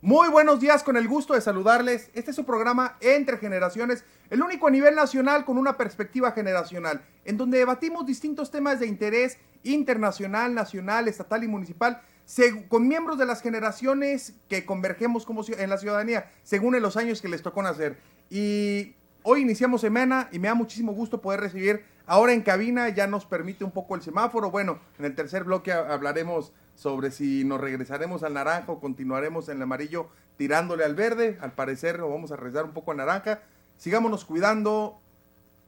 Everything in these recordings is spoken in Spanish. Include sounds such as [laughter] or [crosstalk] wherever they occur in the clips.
Muy buenos días, con el gusto de saludarles. Este es su programa Entre Generaciones, el único a nivel nacional con una perspectiva generacional, en donde debatimos distintos temas de interés internacional, nacional, estatal y municipal, con miembros de las generaciones que convergemos como en la ciudadanía, según en los años que les tocó nacer. Y hoy iniciamos semana y me da muchísimo gusto poder recibir ahora en cabina, ya nos permite un poco el semáforo. Bueno, en el tercer bloque hablaremos sobre si nos regresaremos al naranja o continuaremos en el amarillo tirándole al verde. Al parecer lo vamos a regresar un poco a naranja. Sigámonos cuidando,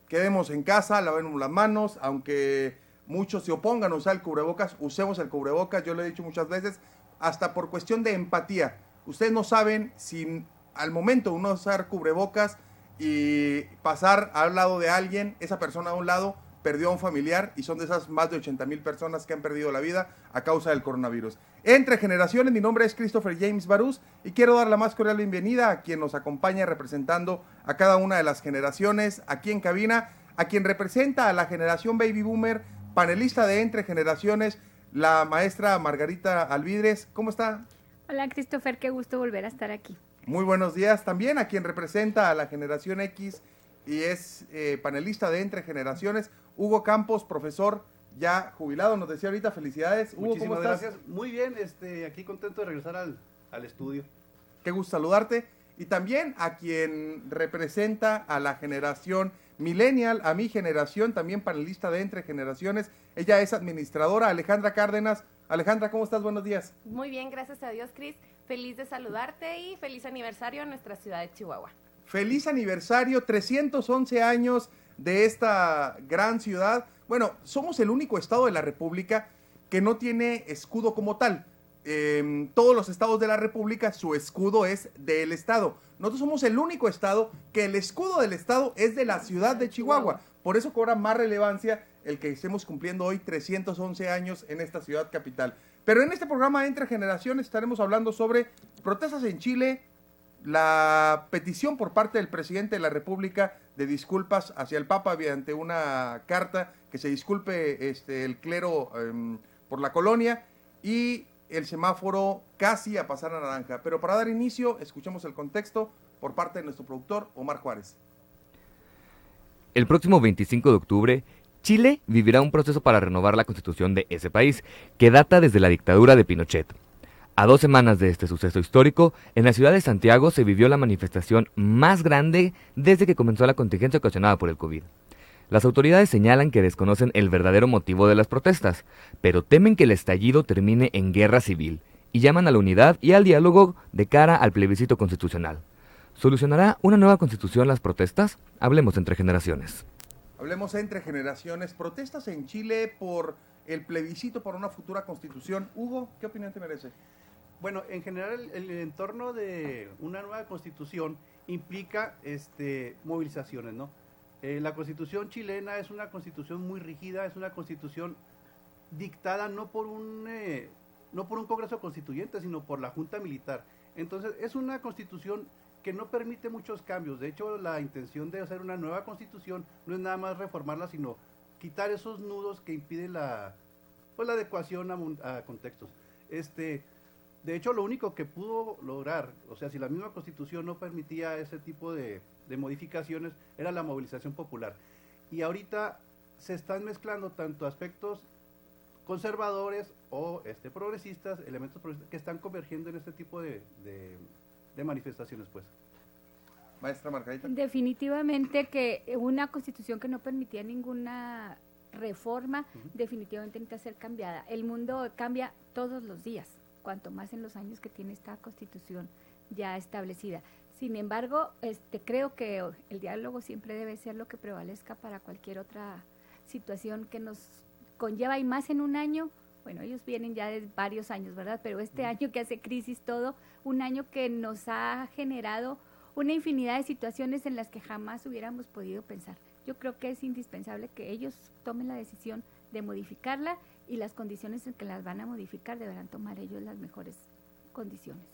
quedemos en casa, lavemos las manos, aunque muchos se opongan a usar el cubrebocas, usemos el cubrebocas, yo lo he dicho muchas veces, hasta por cuestión de empatía. Ustedes no saben si al momento uno usar cubrebocas y pasar al lado de alguien, esa persona a un lado, perdió a un familiar y son de esas más de 80 mil personas que han perdido la vida a causa del coronavirus. Entre generaciones, mi nombre es Christopher James Barús y quiero dar la más cordial bienvenida a quien nos acompaña representando a cada una de las generaciones aquí en cabina, a quien representa a la generación Baby Boomer, panelista de Entre Generaciones, la maestra Margarita Alvidres. ¿Cómo está? Hola Christopher, qué gusto volver a estar aquí. Muy buenos días también a quien representa a la generación X y es eh, panelista de Entre Generaciones, Hugo Campos, profesor ya jubilado, nos decía ahorita, felicidades. Hugo, ¿cómo estás? gracias. Muy bien, este, aquí contento de regresar al, al estudio. Qué gusto saludarte. Y también a quien representa a la generación millennial, a mi generación, también panelista de Entre Generaciones. Ella es administradora, Alejandra Cárdenas. Alejandra, ¿cómo estás? Buenos días. Muy bien, gracias a Dios, Cris. Feliz de saludarte y feliz aniversario a nuestra ciudad de Chihuahua. Feliz aniversario, 311 años de esta gran ciudad. Bueno, somos el único estado de la República que no tiene escudo como tal. Em, todos los estados de la República, su escudo es del estado. Nosotros somos el único estado que el escudo del estado es de la ciudad de Chihuahua. Por eso cobra más relevancia el que estemos cumpliendo hoy 311 años en esta ciudad capital. Pero en este programa Entre Generaciones estaremos hablando sobre protestas en Chile, la petición por parte del presidente de la República de disculpas hacia el Papa mediante una carta que se disculpe este, el clero em, por la colonia y el semáforo casi a pasar a naranja. Pero para dar inicio, escuchemos el contexto por parte de nuestro productor Omar Juárez. El próximo 25 de octubre, Chile vivirá un proceso para renovar la constitución de ese país, que data desde la dictadura de Pinochet. A dos semanas de este suceso histórico, en la ciudad de Santiago se vivió la manifestación más grande desde que comenzó la contingencia ocasionada por el COVID. Las autoridades señalan que desconocen el verdadero motivo de las protestas, pero temen que el estallido termine en guerra civil y llaman a la unidad y al diálogo de cara al plebiscito constitucional. ¿Solucionará una nueva constitución las protestas? Hablemos entre generaciones. Hablemos entre generaciones. Protestas en Chile por el plebiscito por una futura constitución. Hugo, ¿qué opinión te merece? Bueno, en general el, entorno de una nueva constitución implica este, movilizaciones, ¿no? Eh, la constitución chilena es una constitución muy rígida, es una constitución dictada no por un eh, no por un Congreso Constituyente, sino por la Junta Militar. Entonces, es una constitución que no permite muchos cambios. De hecho, la intención de hacer una nueva constitución no es nada más reformarla, sino quitar esos nudos que impiden la, pues, la adecuación a, contextos. Este, de hecho, lo único que pudo lograr, o sea, si la misma constitución no permitía ese tipo de, modificaciones, era la movilización popular. Y ahorita se están mezclando tanto aspectos conservadores o este, progresistas, elementos progresistas, que están convergiendo en este tipo de, manifestaciones, pues. Maestra Margarita. Definitivamente que una constitución que no permitía ninguna reforma, definitivamente necesita ser cambiada. El mundo cambia todos los días cuanto más en los años que tiene esta constitución ya establecida. Sin embargo, este, creo que el diálogo siempre debe ser lo que prevalezca para cualquier otra situación que nos conlleva y más en un año. Bueno, ellos vienen ya de varios años, ¿verdad? Pero este año que hace crisis todo, un año que nos ha generado una infinidad de situaciones en las que jamás hubiéramos podido pensar. Yo creo que es indispensable que ellos tomen la decisión de modificarla y las condiciones en que las van a modificar deberán tomar ellos las mejores condiciones.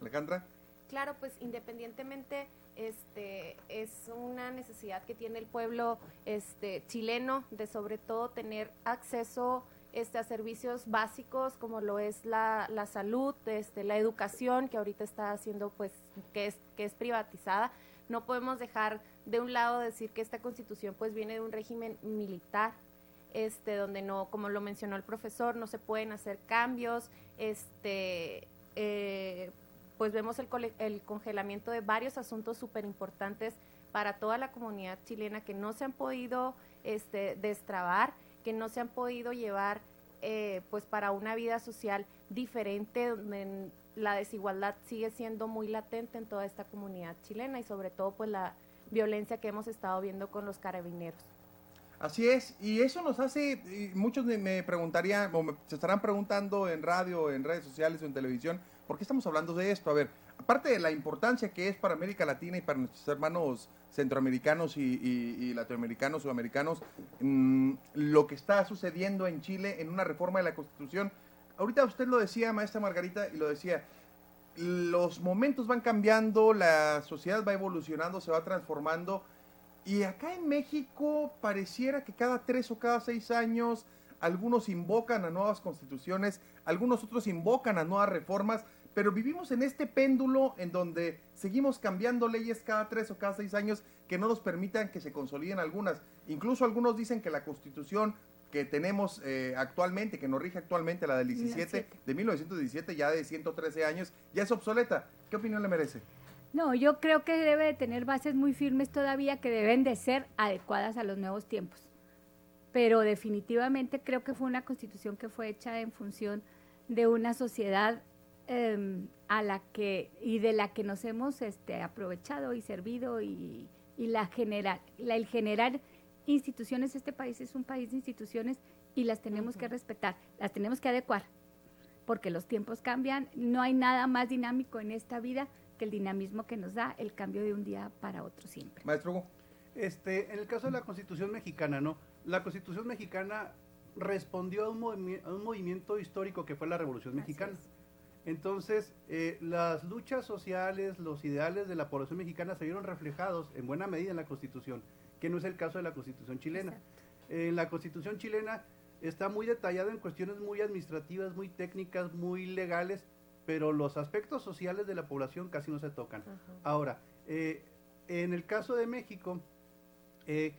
Alejandra. Claro, pues independientemente Este, es una necesidad que tiene el pueblo este, chileno de sobre todo tener acceso este, a servicios básicos como lo es la, la salud, este, la educación, que ahorita está haciendo, pues, que es, que es privatizada. No podemos dejar de un lado decir que esta constitución pues viene de un régimen militar, este, donde no, como lo mencionó el profesor, no se pueden hacer cambios, este, eh, pues vemos el, el congelamiento de varios asuntos súper importantes para toda la comunidad chilena que no se han podido este, destrabar, que no se han podido llevar eh, pues para una vida social diferente, donde la desigualdad sigue siendo muy latente en toda esta comunidad chilena y sobre todo pues la violencia que hemos estado viendo con los carabineros. Así es, y eso nos hace, muchos me preguntarían, o se estarán preguntando en radio, en redes sociales o en televisión, ¿por qué estamos hablando de esto? A ver, aparte de la importancia que es para América Latina y para nuestros hermanos centroamericanos y, latinoamericanos, sudamericanos, mm, lo que está sucediendo en Chile en una reforma de la Constitución. Ahorita usted lo decía, maestra Margarita, y lo decía, los momentos van cambiando, la sociedad va evolucionando, se va transformando. Y acá en México pareciera que cada tres o cada seis años algunos invocan a nuevas constituciones, algunos otros invocan a nuevas reformas, pero vivimos en este péndulo en donde seguimos cambiando leyes cada tres o cada seis años que no nos permitan que se consoliden algunas. Incluso algunos dicen que la constitución que tenemos eh, actualmente, que nos rige actualmente, la del 17, de 1917, ya de 113 años, ya es obsoleta. ¿Qué opinión le merece? No, yo creo que debe de tener bases muy firmes todavía que deben de ser adecuadas a los nuevos tiempos. Pero definitivamente creo que fue una constitución que fue hecha en función de una sociedad Em, a la que y de la que nos hemos este, aprovechado y servido y, la generar, la, el generar instituciones, este país es un país de instituciones y las tenemos que respetar, las tenemos que adecuar, porque los tiempos cambian, no hay nada más dinámico en esta vida que el dinamismo que nos da el cambio de un día para otro siempre. Maestro Este, en el caso de la Constitución mexicana, ¿no? La Constitución mexicana respondió a un, movimiento histórico que fue la Revolución Mexicana. Entonces, eh, las luchas sociales, los ideales de la población mexicana se vieron reflejados en buena medida en la Constitución, que no es el caso de la Constitución chilena. En la Constitución chilena está muy detallado en cuestiones muy administrativas, muy técnicas, muy legales, pero los aspectos sociales de la población casi no se tocan. Ahora, eh, en el caso de México, eh,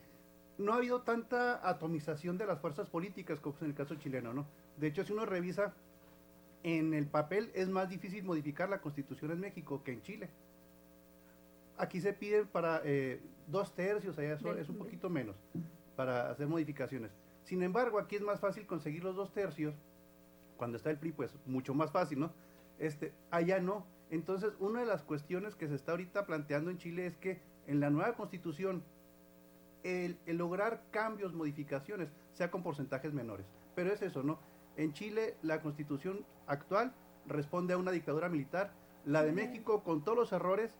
no ha habido tanta atomización de las fuerzas políticas como en el caso chileno, ¿no? De hecho, si uno revisa en el papel es más difícil modificar la constitución en México que en Chile. Aquí se piden para eh, dos tercios, allá es un poquito menos para hacer modificaciones. Sin embargo, aquí es más fácil conseguir los dos tercios. Cuando está el PRI, pues mucho más fácil, ¿no? Este, allá no. Entonces, una de las cuestiones que se está ahorita planteando en Chile es que en la nueva constitución, el, el lograr cambios, modificaciones, sea con porcentajes menores. Pero es eso, ¿no? En Chile, la constitución actual responde a una dictadura militar. La de México, con todos los errores,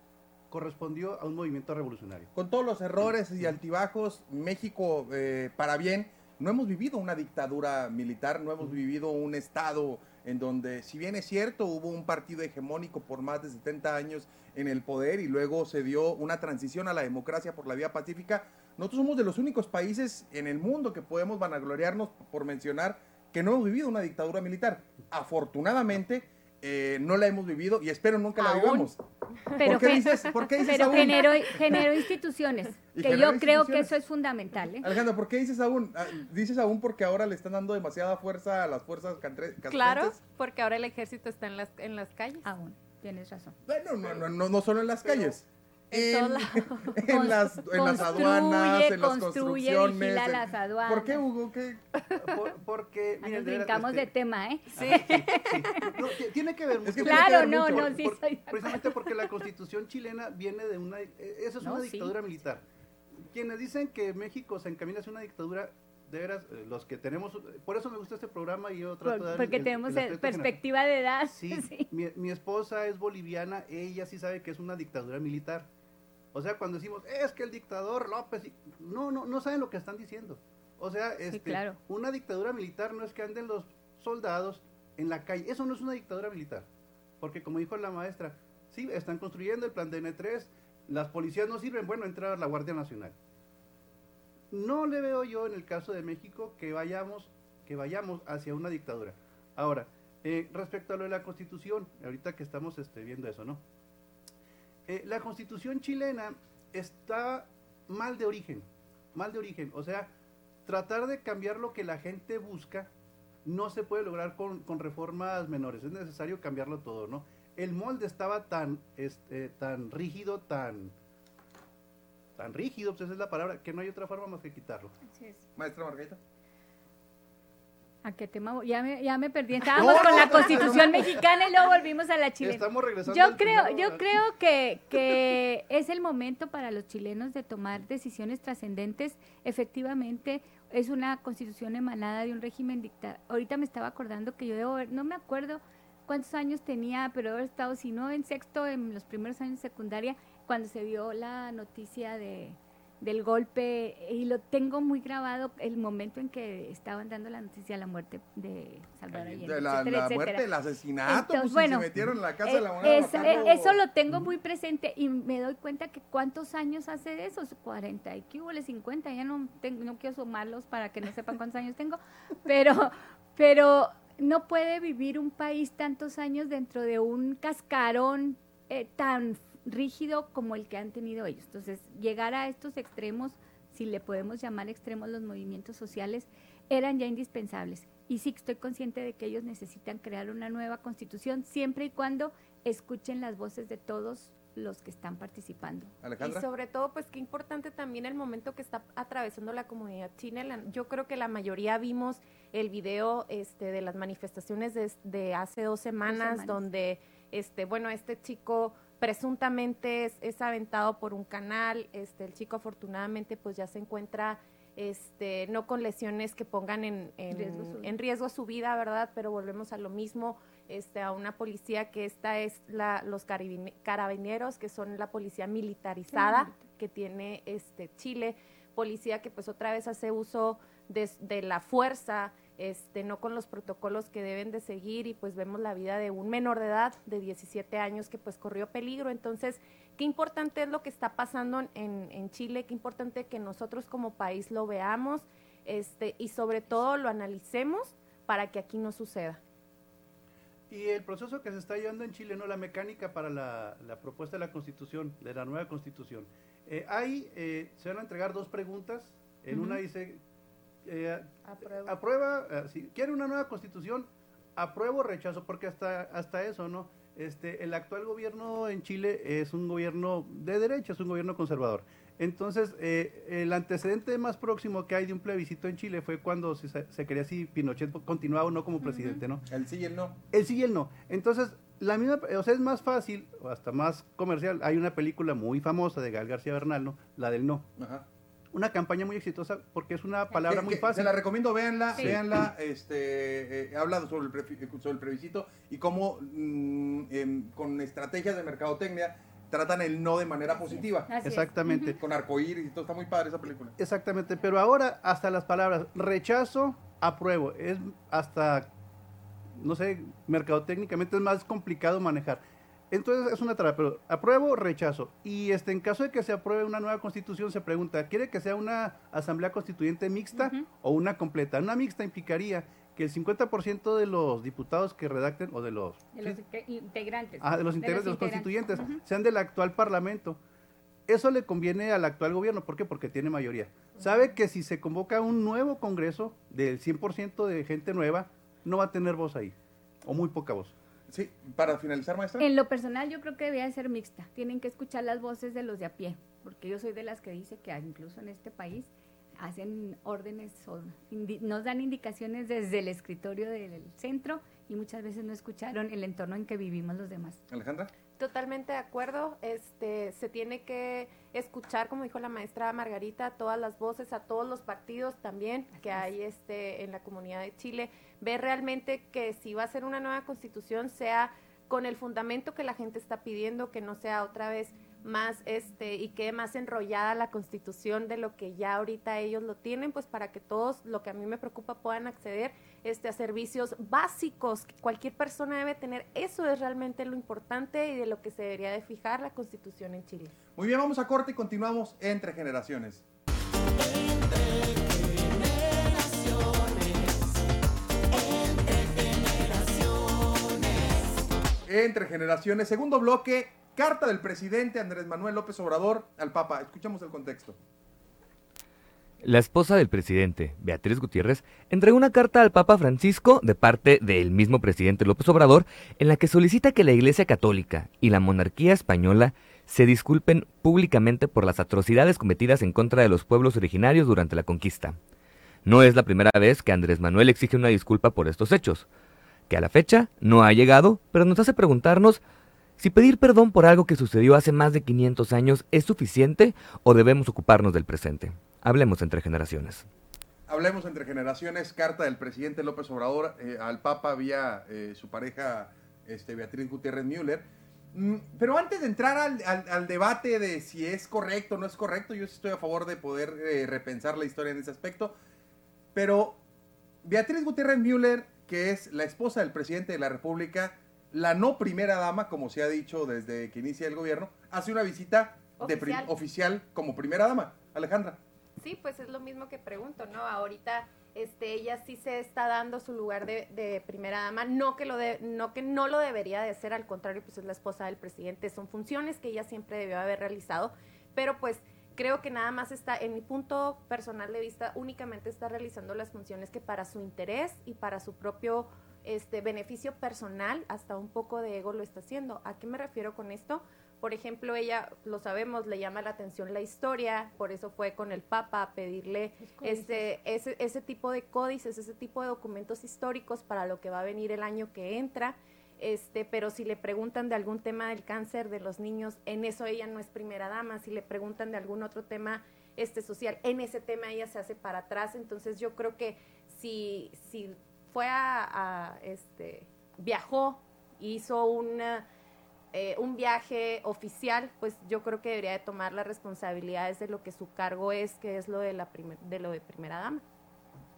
correspondió a un movimiento revolucionario. Con todos los errores y altibajos, México, eh, para bien, no hemos vivido una dictadura militar, no hemos vivido un Estado en donde, si bien es cierto, hubo un partido hegemónico por más de 70 años en el poder y luego se dio una transición a la democracia por la vía pacífica, nosotros somos de los únicos países en el mundo que podemos vanagloriarnos por mencionar que no hemos vivido una dictadura militar. Afortunadamente, eh, no la hemos vivido y espero nunca la vivamos. Pero, ¿Por qué dices, ¿por qué dices pero generó, instituciones, [laughs] que yo creo que eso es fundamental. ¿eh? Alejandro, ¿por qué dices aún? Ah, ¿Dices aún porque ahora le están dando demasiada fuerza a las fuerzas castrenses? Claro, porque ahora el ejército está en las, en las calles. Aún, tienes razón. Bueno, no, no, no, no solo en las calles en, [laughs] las, en las aduanas, en las construcciones. las aduanas. ¿Por qué, Hugo? ¿Qué? porque, miren, Nos brincamos de, tema, ¿eh? Sí. [laughs] No, tiene que ver mucho. claro, no, no, sí soy Precisamente porque la constitución chilena viene de una... E, Eso es una dictadura militar. Quienes dicen que México se encamina hacia una dictadura de veras, eh, los que tenemos, por eso me gusta este programa y yo trato de Porque tenemos perspectiva de edad. [laughs] Sí, Mi, mi, esposa es boliviana, ella sí sabe que es una dictadura militar. O sea, cuando decimos, es que el dictador López, no, no, no saben lo que están diciendo. O sea, este, una dictadura militar no es que anden los soldados en la calle, eso no es una dictadura militar. Porque como dijo la maestra, sí, están construyendo el plan de N3, las policías no sirven, bueno, entra la Guardia Nacional. No le veo yo en el caso de México que vayamos, que vayamos hacia una dictadura. Ahora, eh, respecto a lo de la constitución, ahorita que estamos este, viendo eso, ¿no? Eh, la constitución chilena está mal de origen, mal de origen. O sea, tratar de cambiar lo que la gente busca no se puede lograr con, con reformas menores, es necesario cambiarlo todo, ¿no? El molde estaba tan, este, tan rígido, tan, tan rígido, pues esa es la palabra, que no hay otra forma más que quitarlo. Así es. Maestra Margarita. ¿A qué tema? Ya me, ya me perdí. Estábamos con la Constitución mexicana y luego volvimos a la chilena. Estamos regresando. Yo creo, primero, yo creo que, que es el momento para los chilenos de tomar decisiones trascendentes. Efectivamente, es una constitución emanada de un régimen dictador. Ahorita me estaba acordando que yo debo haber, no me acuerdo cuántos años tenía, pero haber estado, si no en sexto, en los primeros años de secundaria, cuando se dio la noticia de, del golpe, y lo tengo muy grabado, el momento en que estaban dando la noticia de la muerte de Salvador Allende, De la, etcétera, la etcétera. muerte, el asesinato, Entonces, pues, bueno, si se metieron en la casa de la Eh, moneda. es- eh, eso lo tengo muy presente y me doy cuenta que cuántos años hace de eso, 40 y que hubo 50, ya no tengo, no quiero sumarlos para que no sepan cuántos años tengo, [laughs] pero, pero no puede vivir un país tantos años dentro de un cascarón eh, tan rígido como el que han tenido ellos. Entonces, llegar a estos extremos, si le podemos llamar extremos los movimientos sociales, eran ya indispensables. Y sí estoy consciente de que ellos necesitan crear una nueva constitución siempre y cuando escuchen las voces de todos los que están participando. Y sobre todo, pues qué importante también el momento que está atravesando la comunidad china. La- Yo creo que la mayoría vimos el video este, de las manifestaciones de, de hace dos semanas, semanas. donde, este, bueno, este chico presuntamente es, es aventado por un canal. Este, el chico afortunadamente pues ya se encuentra este, no con lesiones que pongan en, en- Riesgo su vida. en riesgo su vida, ¿verdad? Pero volvemos a lo mismo, este, a una policía que esta es la, los carabine- carabineros, que son la policía militarizada que tiene este Chile, policía que pues otra vez hace uso de, de la fuerza, este, no con los protocolos que deben de seguir y pues vemos la vida de un menor de edad de 17 años que pues corrió peligro. Entonces, qué importante es lo que está pasando en, en Chile, qué importante que nosotros como país lo veamos este, y sobre todo lo analicemos para que aquí no suceda. Y el proceso que se está llevando en Chile, no la mecánica para la, la propuesta de la constitución, de la nueva constitución. Eh, ahí eh, se van a entregar dos preguntas. En una dice, eh, Apruebo. aprueba, eh, si quiere una nueva constitución, apruebo o rechazo, porque hasta, hasta eso, ¿no? Este, el actual gobierno en Chile es un gobierno de derecha, es un gobierno conservador. Entonces, eh, el antecedente más próximo que hay de un plebiscito en Chile fue cuando se, se quería si Pinochet continuaba o no como presidente, ¿no? El sí y el no. El sí y el no. Entonces, la misma, o sea, es más fácil, o hasta más comercial. Hay una película muy famosa de Gal García Bernal, ¿no? La del no. Ajá. Una campaña muy exitosa porque es una palabra Que- muy que fácil. Se la recomiendo, véanla, Sí. véanla, este, eh, habla sobre el, prefi- sobre el plebiscito y cómo mm, con estrategias de mercadotecnia tratan el no de manera positiva. Así es. Exactamente. Con arcoíris y todo, está muy padre esa película. Exactamente, pero ahora hasta las palabras rechazo, apruebo, es hasta, no sé, mercadotécnicamente es más complicado manejar. Entonces es una pero apruebo, rechazo. Y este, en caso de que se apruebe una nueva constitución, se pregunta, ¿quiere que sea una asamblea constituyente mixta o una completa? Una mixta implicaría que el 50% de los diputados que redacten, o de los, De integrantes. Ah, de los integrantes de los integrantes. constituyentes, sean del actual parlamento. Eso le conviene al actual gobierno, ¿por qué? Porque tiene mayoría. Sabe que si se convoca un nuevo congreso del 100% de gente nueva, no va a tener voz ahí, o muy poca voz. Sí, para finalizar, maestra. En lo personal yo creo que debía ser mixta. Tienen que escuchar las voces de los de a pie, porque yo soy de las que dice que incluso en este país hacen órdenes o indi- nos dan indicaciones desde el escritorio del centro y muchas veces no escucharon el entorno en que vivimos los demás. Alejandra. Totalmente de acuerdo. Este, se tiene que escuchar, como dijo la maestra Margarita, a todas las voces, a todos los partidos también que hay este, en la comunidad de Chile. Ver realmente que si va a ser una nueva constitución sea con el fundamento que la gente está pidiendo, que no sea otra vez más este y quede más enrollada la constitución de lo que ya ahorita ellos lo tienen, pues para que todos, lo que a mí me preocupa, puedan acceder este, a servicios básicos que cualquier persona debe tener. Eso es realmente lo importante y de lo que se debería de fijar la constitución en Chile. Muy bien, vamos a corte y continuamos entre generaciones. Entre generaciones, segundo bloque, carta del presidente Andrés Manuel López Obrador al Papa. Escuchamos el contexto. La esposa del presidente, Beatriz Gutiérrez, entregó una carta al Papa Francisco de parte del mismo presidente López Obrador en la que solicita que la Iglesia Católica y la monarquía española se disculpen públicamente por las atrocidades cometidas en contra de los pueblos originarios durante la conquista. No es la primera vez que Andrés Manuel exige una disculpa por estos hechos, que a la fecha no ha llegado, pero nos hace preguntarnos si pedir perdón por algo que sucedió hace más de 500 años es suficiente o debemos ocuparnos del presente. Hablemos entre generaciones. Hablemos entre generaciones, carta del presidente López Obrador eh, al Papa vía eh, su pareja este, Beatriz Gutiérrez Müller. Mm, pero antes de entrar al, debate de si es correcto o no es correcto, yo estoy a favor de poder eh, repensar la historia en ese aspecto. Pero Beatriz Gutiérrez Müller, que es la esposa del presidente de la República, la no primera dama, como se ha dicho desde que inicia el gobierno, hace una visita de Oficial. oficial como primera dama. Alejandra. Sí, pues es lo mismo que pregunto, ¿no? Ahorita este, ella sí se está dando su lugar de, de primera dama, no que, lo de, no que no lo debería de hacer, al contrario, pues es la esposa del presidente, son funciones que ella siempre debió haber realizado, pero pues creo que nada más está, en mi punto personal de vista, únicamente está realizando las funciones que para su interés y para su propio este, beneficio personal, hasta un poco de ego lo está haciendo. ¿A qué me refiero con esto? Por ejemplo, ella, lo sabemos, le llama la atención la historia, por eso fue con el Papa a pedirle este, ese, ese tipo de códices, ese tipo de documentos históricos para lo que va a venir el año que entra. Este, pero si le preguntan de algún tema del cáncer de los niños, en eso ella no es primera dama. Si le preguntan de algún otro tema este, social, en ese tema ella se hace para atrás. Entonces yo creo que si, si fue a, este, viajó, hizo una, eh, un viaje oficial, pues yo creo que debería de tomar las responsabilidades de lo que su cargo es, que es lo de, la primer- de lo de primera dama.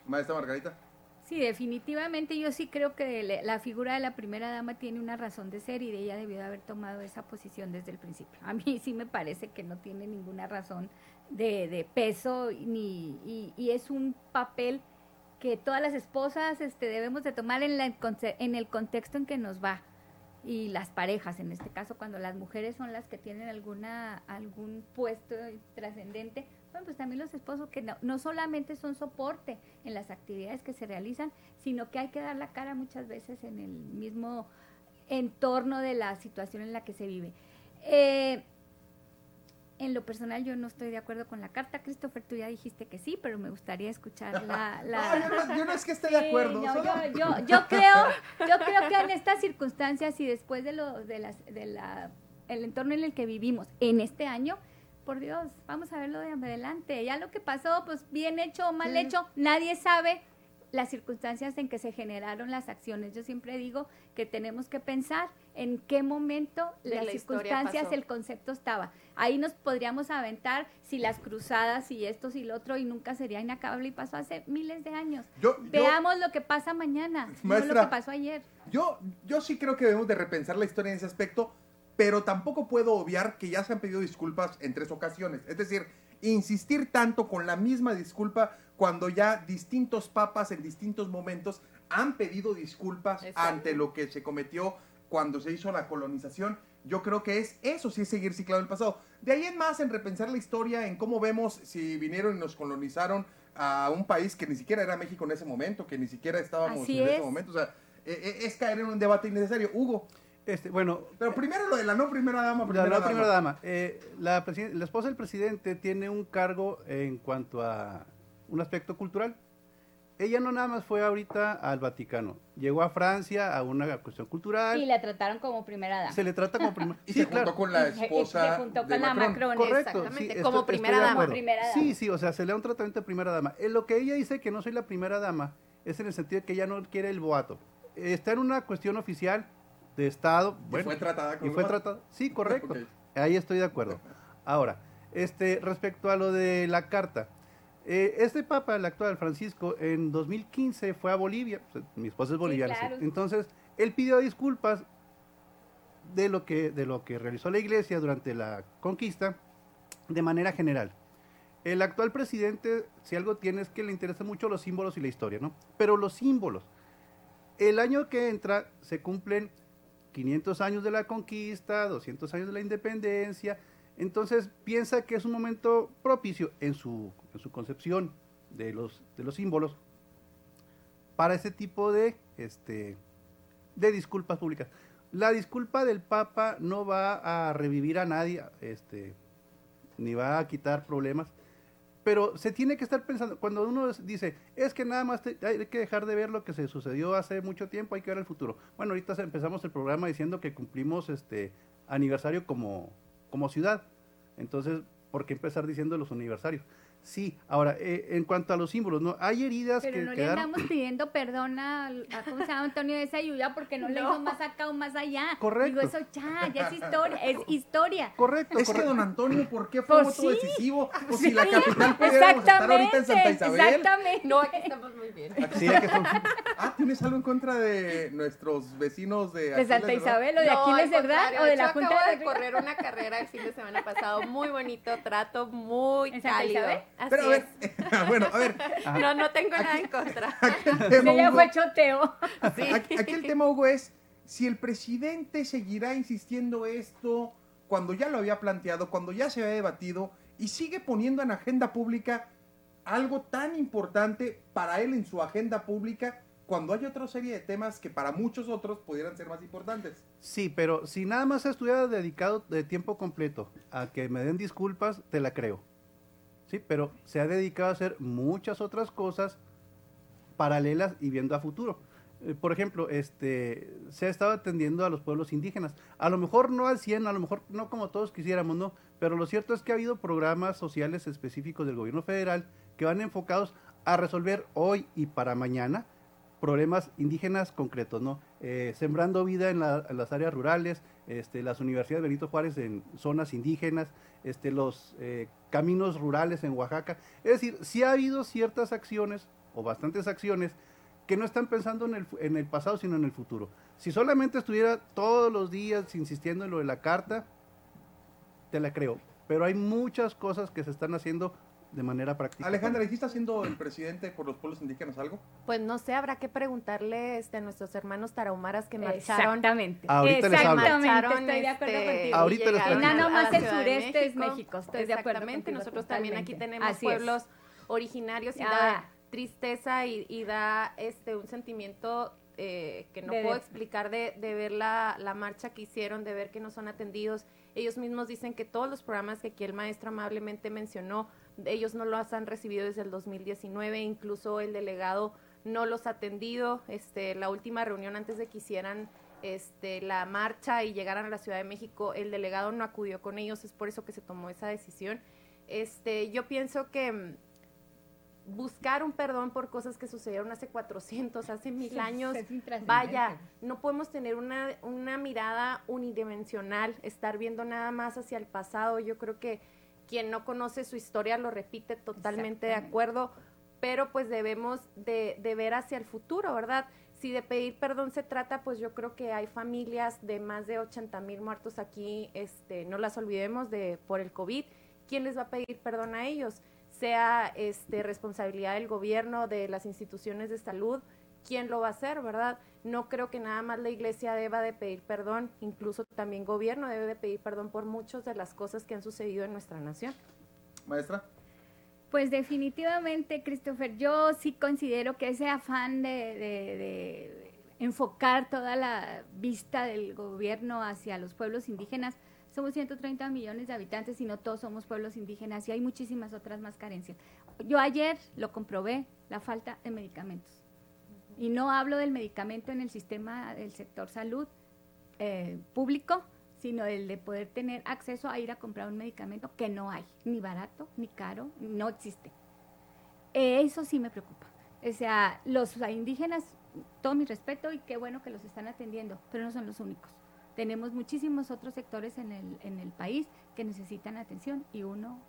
Maestra Margarita. Sí, definitivamente yo sí creo que la figura de la primera dama tiene una razón de ser y de ella debió de haber tomado esa posición desde el principio. A mí sí me parece que no tiene ninguna razón de, de peso ni, y, y es un papel que todas las esposas este, debemos de tomar en, la, en el contexto en que nos va y las parejas, en este caso cuando las mujeres son las que tienen alguna algún puesto trascendente, bueno, pues también los esposos que no, no solamente son soporte en las actividades que se realizan, sino que hay que dar la cara muchas veces en el mismo entorno de la situación en la que se vive. Eh, en lo personal yo no estoy de acuerdo con la carta, Christopher, tú ya dijiste que sí, pero me gustaría escuchar la... la- [laughs] No, yo, no, yo no es que esté de Sí, acuerdo. no, solo- yo, yo- yo creo, yo creo que en estas circunstancias y después de lo de las de la el entorno en el que vivimos en este año, por Dios, vamos a verlo de adelante. Ya lo que pasó, pues bien hecho o mal Sí. hecho, nadie sabe las circunstancias en que se generaron las acciones. Yo siempre digo que tenemos que pensar en qué momento De las la circunstancias, el concepto estaba. Ahí nos podríamos aventar si las cruzadas y esto y lo otro y nunca sería inacabable y pasó hace miles de años. Yo, yo- Veamos lo que pasa mañana, no lo Maestra. que pasó ayer. Yo, yo sí creo que debemos de repensar la historia en ese aspecto, pero tampoco puedo obviar que ya se han pedido disculpas en tres ocasiones. Es decir, insistir tanto con la misma disculpa cuando ya distintos papas en distintos momentos han pedido disculpas Exacto. ante lo que se cometió cuando se hizo la colonización. Yo creo que es eso, sí es seguir ciclado el pasado. De ahí en más, en repensar la historia, en cómo vemos si vinieron y nos colonizaron a un país que ni siquiera era México en ese momento, que ni siquiera estábamos Así en ese es. momento. O sea, eh, eh, es caer en un debate innecesario. Hugo, Este, bueno, pero primero lo de la no primera dama. La, Primera la dama. primera dama. Eh, la, esposa del presidente tiene un cargo en cuanto a un aspecto cultural. Ella no nada más fue ahorita al Vaticano, llegó a Francia a una cuestión cultural, Y la trataron como primera dama. se le trata como primera. [laughs] Y se juntó con la Y se- y esposa se juntó de con la Macron. Macron. Correcto, Exactamente, sí, como estoy- primera estoy dama. Primera dama. Sí, sí, o sea, se le da un tratamiento de primera dama. En lo que ella dice que no soy la primera dama es en el sentido de que ella no quiere el boato. Está en una cuestión oficial de Estado. Y fue tratada con y fue tratada. Sí, correcto. Ahí estoy de acuerdo. Ahora, este, respecto a lo de la carta, eh, este papa, el actual Francisco, en 2015 fue a Bolivia, mi esposa es boliviana, sí. claro. entonces él pidió disculpas de lo que de lo que realizó la iglesia durante la conquista de manera general. El actual presidente, si algo tiene es que le interesan mucho los símbolos y la historia, ¿no? Pero los símbolos. El año que entra se cumplen 500 años de la conquista, 200 años de la independencia. Entonces piensa que es un momento propicio en su, en su concepción de los, de los símbolos para ese tipo de, este, de disculpas públicas. La disculpa del Papa no va a revivir a nadie, este, ni va a quitar problemas, pero se tiene que estar pensando, cuando uno dice, es que nada más te- hay que dejar de ver lo que se sucedió hace mucho tiempo, hay que ver el futuro. Bueno, ahorita empezamos el programa diciendo que cumplimos este aniversario como, como ciudad, entonces, ¿por qué empezar diciendo los aniversarios? Sí, ahora, eh, en cuanto a los símbolos, ¿no? Hay heridas Pero que no le andamos pidiendo perdón a, a ¿cómo se llama Antonio de esa Ayuya? Porque no, le No. hizo más acá o más allá. Correcto. Digo, eso ya, ya es historia, es historia. Correcto, Es que don Antonio, ¿por qué fue Pues voto sí. decisivo? [laughs] Pues Sí, si la capital pudiéramos estar ahorita en Santa Isabel. exactamente. No, aquí estamos muy bien. Sí, que son- [laughs] Ah, ¿tienes algo en contra de nuestros vecinos de Santa? Isabel o de No, Aquiles de Verdad o de la Junta acabo de de correr una carrera el fin de semana pasado, muy bonito, trato muy ¿En Santa cálido. Isabel? Así Pero a ver, es. [laughs] bueno, a ver, [laughs] No, no tengo nada en contra. [laughs] tema, Ella Hugo, fue choteo. aquí, aquí el tema, Hugo, es si el presidente seguirá insistiendo esto cuando ya lo había planteado, cuando ya se había debatido y sigue poniendo en agenda pública algo tan importante para él en su agenda pública cuando hay otra serie de temas que para muchos otros pudieran ser más importantes. Sí, pero si nada más estuviera dedicado de tiempo completo a que me den disculpas, te la creo. Sí, pero se ha dedicado a hacer muchas otras cosas paralelas y viendo a futuro. Eh, Por ejemplo, este, se ha estado atendiendo a los pueblos indígenas. A lo mejor no al 100, a lo mejor no como todos quisiéramos, ¿no? Pero lo cierto es que ha habido programas sociales específicos del gobierno federal que van enfocados a resolver hoy y para mañana problemas indígenas concretos, ¿no? Eh, sembrando vida en, la- las áreas rurales, este, las universidades Benito Juárez en zonas indígenas, este, los eh, caminos rurales en Oaxaca. Es decir, sí ha habido ciertas acciones, o bastantes acciones, que no están pensando en el, en el pasado, sino en el futuro. Si solamente estuviera todos los días insistiendo en lo de la carta, te la creo. Pero hay muchas cosas que se están haciendo de manera práctica. Alejandra, ¿y sí está haciendo el presidente por los pueblos indígenas algo? Pues no sé, habrá que preguntarle este, a nuestros hermanos tarahumaras que marcharon. Exactamente. Ahorita les hablo. Exactamente, estoy de acuerdo este, contigo. Ahorita les Nada a más el sureste es México, estoy de acuerdo Exactamente, contigo nosotros también aquí totalmente. tenemos Así es. pueblos originarios y Ya. da tristeza y, y da este un sentimiento eh, que no De puedo ver. explicar de, de ver la, la marcha que hicieron, de ver que no son atendidos. Ellos mismos dicen que todos los programas que aquí el maestro amablemente mencionó, ellos no los han recibido desde el 2019, incluso el delegado no los ha atendido. Este, la última reunión antes de que hicieran este, la marcha y llegaran a la Ciudad de México, el delegado no acudió con ellos, es por eso que se tomó esa decisión. Este, yo pienso que mm, buscar un perdón por cosas que sucedieron hace 400, hace mil [laughs] años, vaya, no podemos tener una, una mirada unidimensional, estar viendo nada más hacia el pasado. Yo creo que quien no conoce su historia lo repite totalmente de acuerdo, pero pues debemos de, de ver hacia el futuro, ¿verdad? Si de pedir perdón se trata, pues yo creo que hay familias de más de 80 mil muertos aquí, este, no las olvidemos de por el COVID. ¿Quién les va a pedir perdón a ellos? Sea este, responsabilidad del gobierno, de las instituciones de salud, quién lo va a hacer, ¿verdad? No creo que nada más la iglesia deba de pedir perdón, incluso también gobierno debe de pedir perdón por muchas de las cosas que han sucedido en nuestra nación. Maestra. Pues definitivamente, Christopher, yo sí considero que ese afán de, de- de enfocar toda la vista del gobierno hacia los pueblos indígenas, somos 130 millones de habitantes y no todos somos pueblos indígenas y hay muchísimas otras más carencias. Yo ayer lo comprobé, la falta de medicamentos. Y no hablo del medicamento en el sistema del sector salud eh, público, sino el de poder tener acceso a ir a comprar un medicamento que no hay, ni barato, ni caro, no existe. Eso sí me preocupa. O sea, los indígenas, todo mi respeto y qué bueno que los están atendiendo, pero no son los únicos. Tenemos muchísimos otros sectores en el, en el país que necesitan atención y uno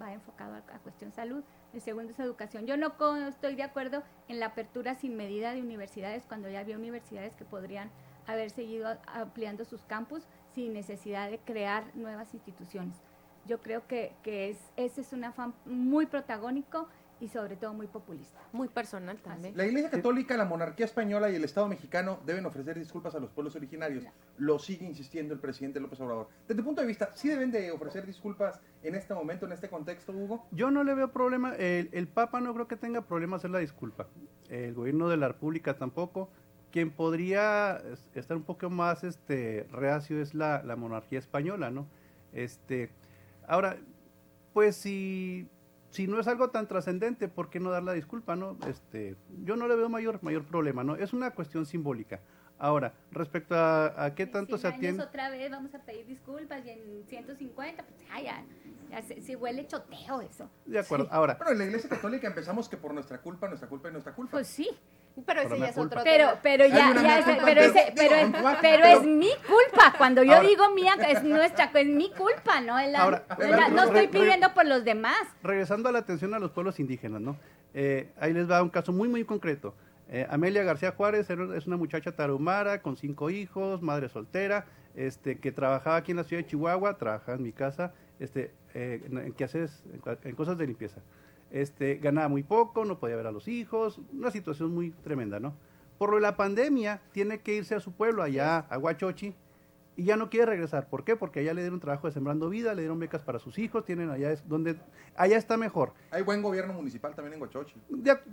va enfocado a, a cuestión salud, el segundo es educación. Yo no estoy de acuerdo en la apertura sin medida de universidades cuando ya había universidades que podrían haber seguido ampliando sus campus sin necesidad de crear nuevas instituciones. Yo creo que, que es, ese es un afán muy protagónico y sobre todo muy populista. Muy personal también. La Iglesia Católica, la monarquía española y el Estado mexicano deben ofrecer disculpas a los pueblos originarios. Lo sigue insistiendo el presidente López Obrador. Desde tu punto de vista, ¿sí deben de ofrecer disculpas en este momento, en este contexto, Hugo? Yo no le veo problema, el, el Papa no creo que tenga problema hacer la disculpa, el gobierno de la República tampoco. Quien podría es- estar un poco más este, reacio es la, la monarquía española, ¿no? Este, ahora, pues si, si no es algo tan trascendente, ¿por qué no dar la disculpa, no? Este, yo no le veo mayor, mayor problema, ¿no? Es una cuestión simbólica. Ahora, respecto a, a qué tanto se 100 años atiende... otra vez vamos a pedir disculpas y en 150, pues ya, ya, ya se, se huele choteo eso. De acuerdo, ahora, Bueno, en la Iglesia Católica empezamos que por nuestra culpa, nuestra culpa y nuestra culpa. Pues sí, Pero ese Pero ya es culpa. otro pero, tema. pero ya, ya culpa, pero, pero- ese, pero, es, pero pero- es mi culpa. Cuando yo Ahora- digo mía, es nuestra, es mi culpa, ¿no? Es la- Ahora, no es la- no re- estoy pidiendo por los demás. regresando a la atención a los pueblos indígenas, ¿no? Eh, ahí les va un caso muy, muy concreto. Eh, Amelia García Juárez es una muchacha tarahumara con cinco hijos, madre soltera, este, que trabajaba aquí en la ciudad de Chihuahua, trabajaba en mi casa, este, eh, en, en cua- en cosas de limpieza. Este, ganaba muy poco, no podía ver a los hijos, una situación muy tremenda, ¿no? Por lo de la pandemia, tiene que irse a su pueblo, allá a Huachochi, y ya no quiere regresar. ¿Por qué? Porque allá le dieron trabajo de Sembrando Vida, le dieron becas para sus hijos, tienen allá es donde allá está mejor. Hay buen gobierno municipal también en Huachochi.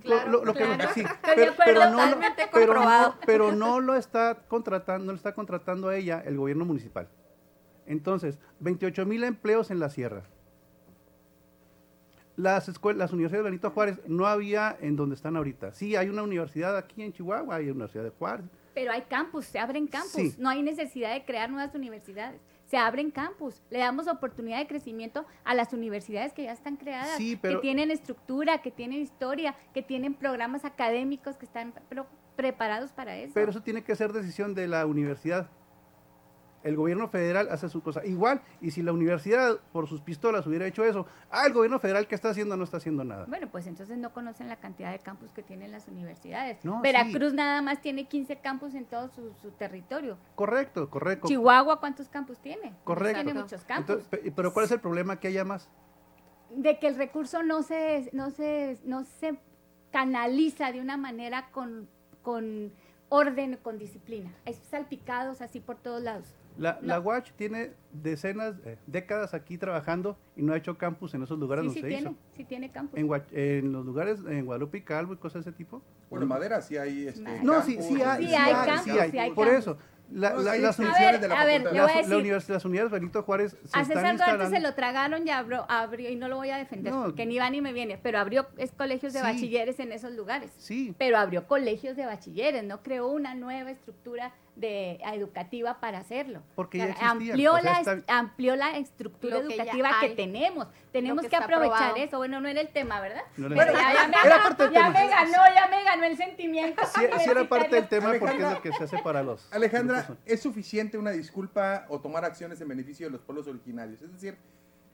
Claro, lo, lo que claro. sí, pero, acuerdo, pero no, pero, no, comprobado. pero no lo está contratando, no lo está contratando a ella el gobierno municipal. Entonces, 28 mil empleos en la sierra. Las escuelas, las universidades de Benito Juárez no había en donde están ahorita. Sí, hay una universidad aquí en Chihuahua, hay una universidad de Juárez. Pero hay campus, se abren campus. Sí. No hay necesidad de crear nuevas universidades. Se abren campus. Le damos oportunidad de crecimiento a las universidades que ya están creadas, Sí, pero- que tienen estructura, que tienen historia, que tienen programas académicos que están preparados para eso. Pero eso tiene que ser decisión de la universidad. El gobierno federal hace su cosa. Igual, y si la universidad por sus pistolas hubiera hecho eso, ah, el gobierno federal que está haciendo no está haciendo nada. Bueno, pues entonces no conocen la cantidad de campus que tienen las universidades. No, Veracruz nada más tiene 15 campus en todo su, su territorio. Correcto, correcto. Chihuahua, ¿cuántos campus tiene? Correcto. Tiene muchos campus. Entonces, pero ¿cuál es el problema que haya más? de que el recurso no se, no se, no se canaliza de una manera con, con orden, con disciplina. Hay salpicados así por todos lados. La, No. la UACH tiene decenas, eh, décadas aquí trabajando y no ha hecho campus en esos lugares Sí, donde sí se tiene, hizo. sí tiene campus. En, los lugares, en Guadalupe y Calvo y cosas de ese tipo. Bueno, en Madera sí hay este, No, sí, campus, sí hay, Sí hay campus, hay. hay Por eso, la, la- las, ver, de la a ver, facultad. le voy a las- la decir. univers- las unidades Benito Juárez se A César Duarte se lo tragaron y abrió, abrió, y no lo voy a defender No. porque ni va ni me viene, pero abrió es, colegios de Sí. bachilleres en esos lugares. Sí, Pero abrió colegios de bachilleres, no creó una nueva estructura de, educativa para hacerlo. Porque O sea, amplió, o sea, la, está- amplió la estructura que educativa que, tenemos. Tenemos que aprovechar aprobado. eso. Bueno, no era el tema, ¿verdad? No era el Pero tema. ya, ya me, [laughs] Era parte del ya me ganó, ya me ganó el sentimiento. sí, sí era parte del tema porque es lo que se hace para los... Alejandra, ¿es suficiente una disculpa o tomar acciones en beneficio de los pueblos originarios? Es decir,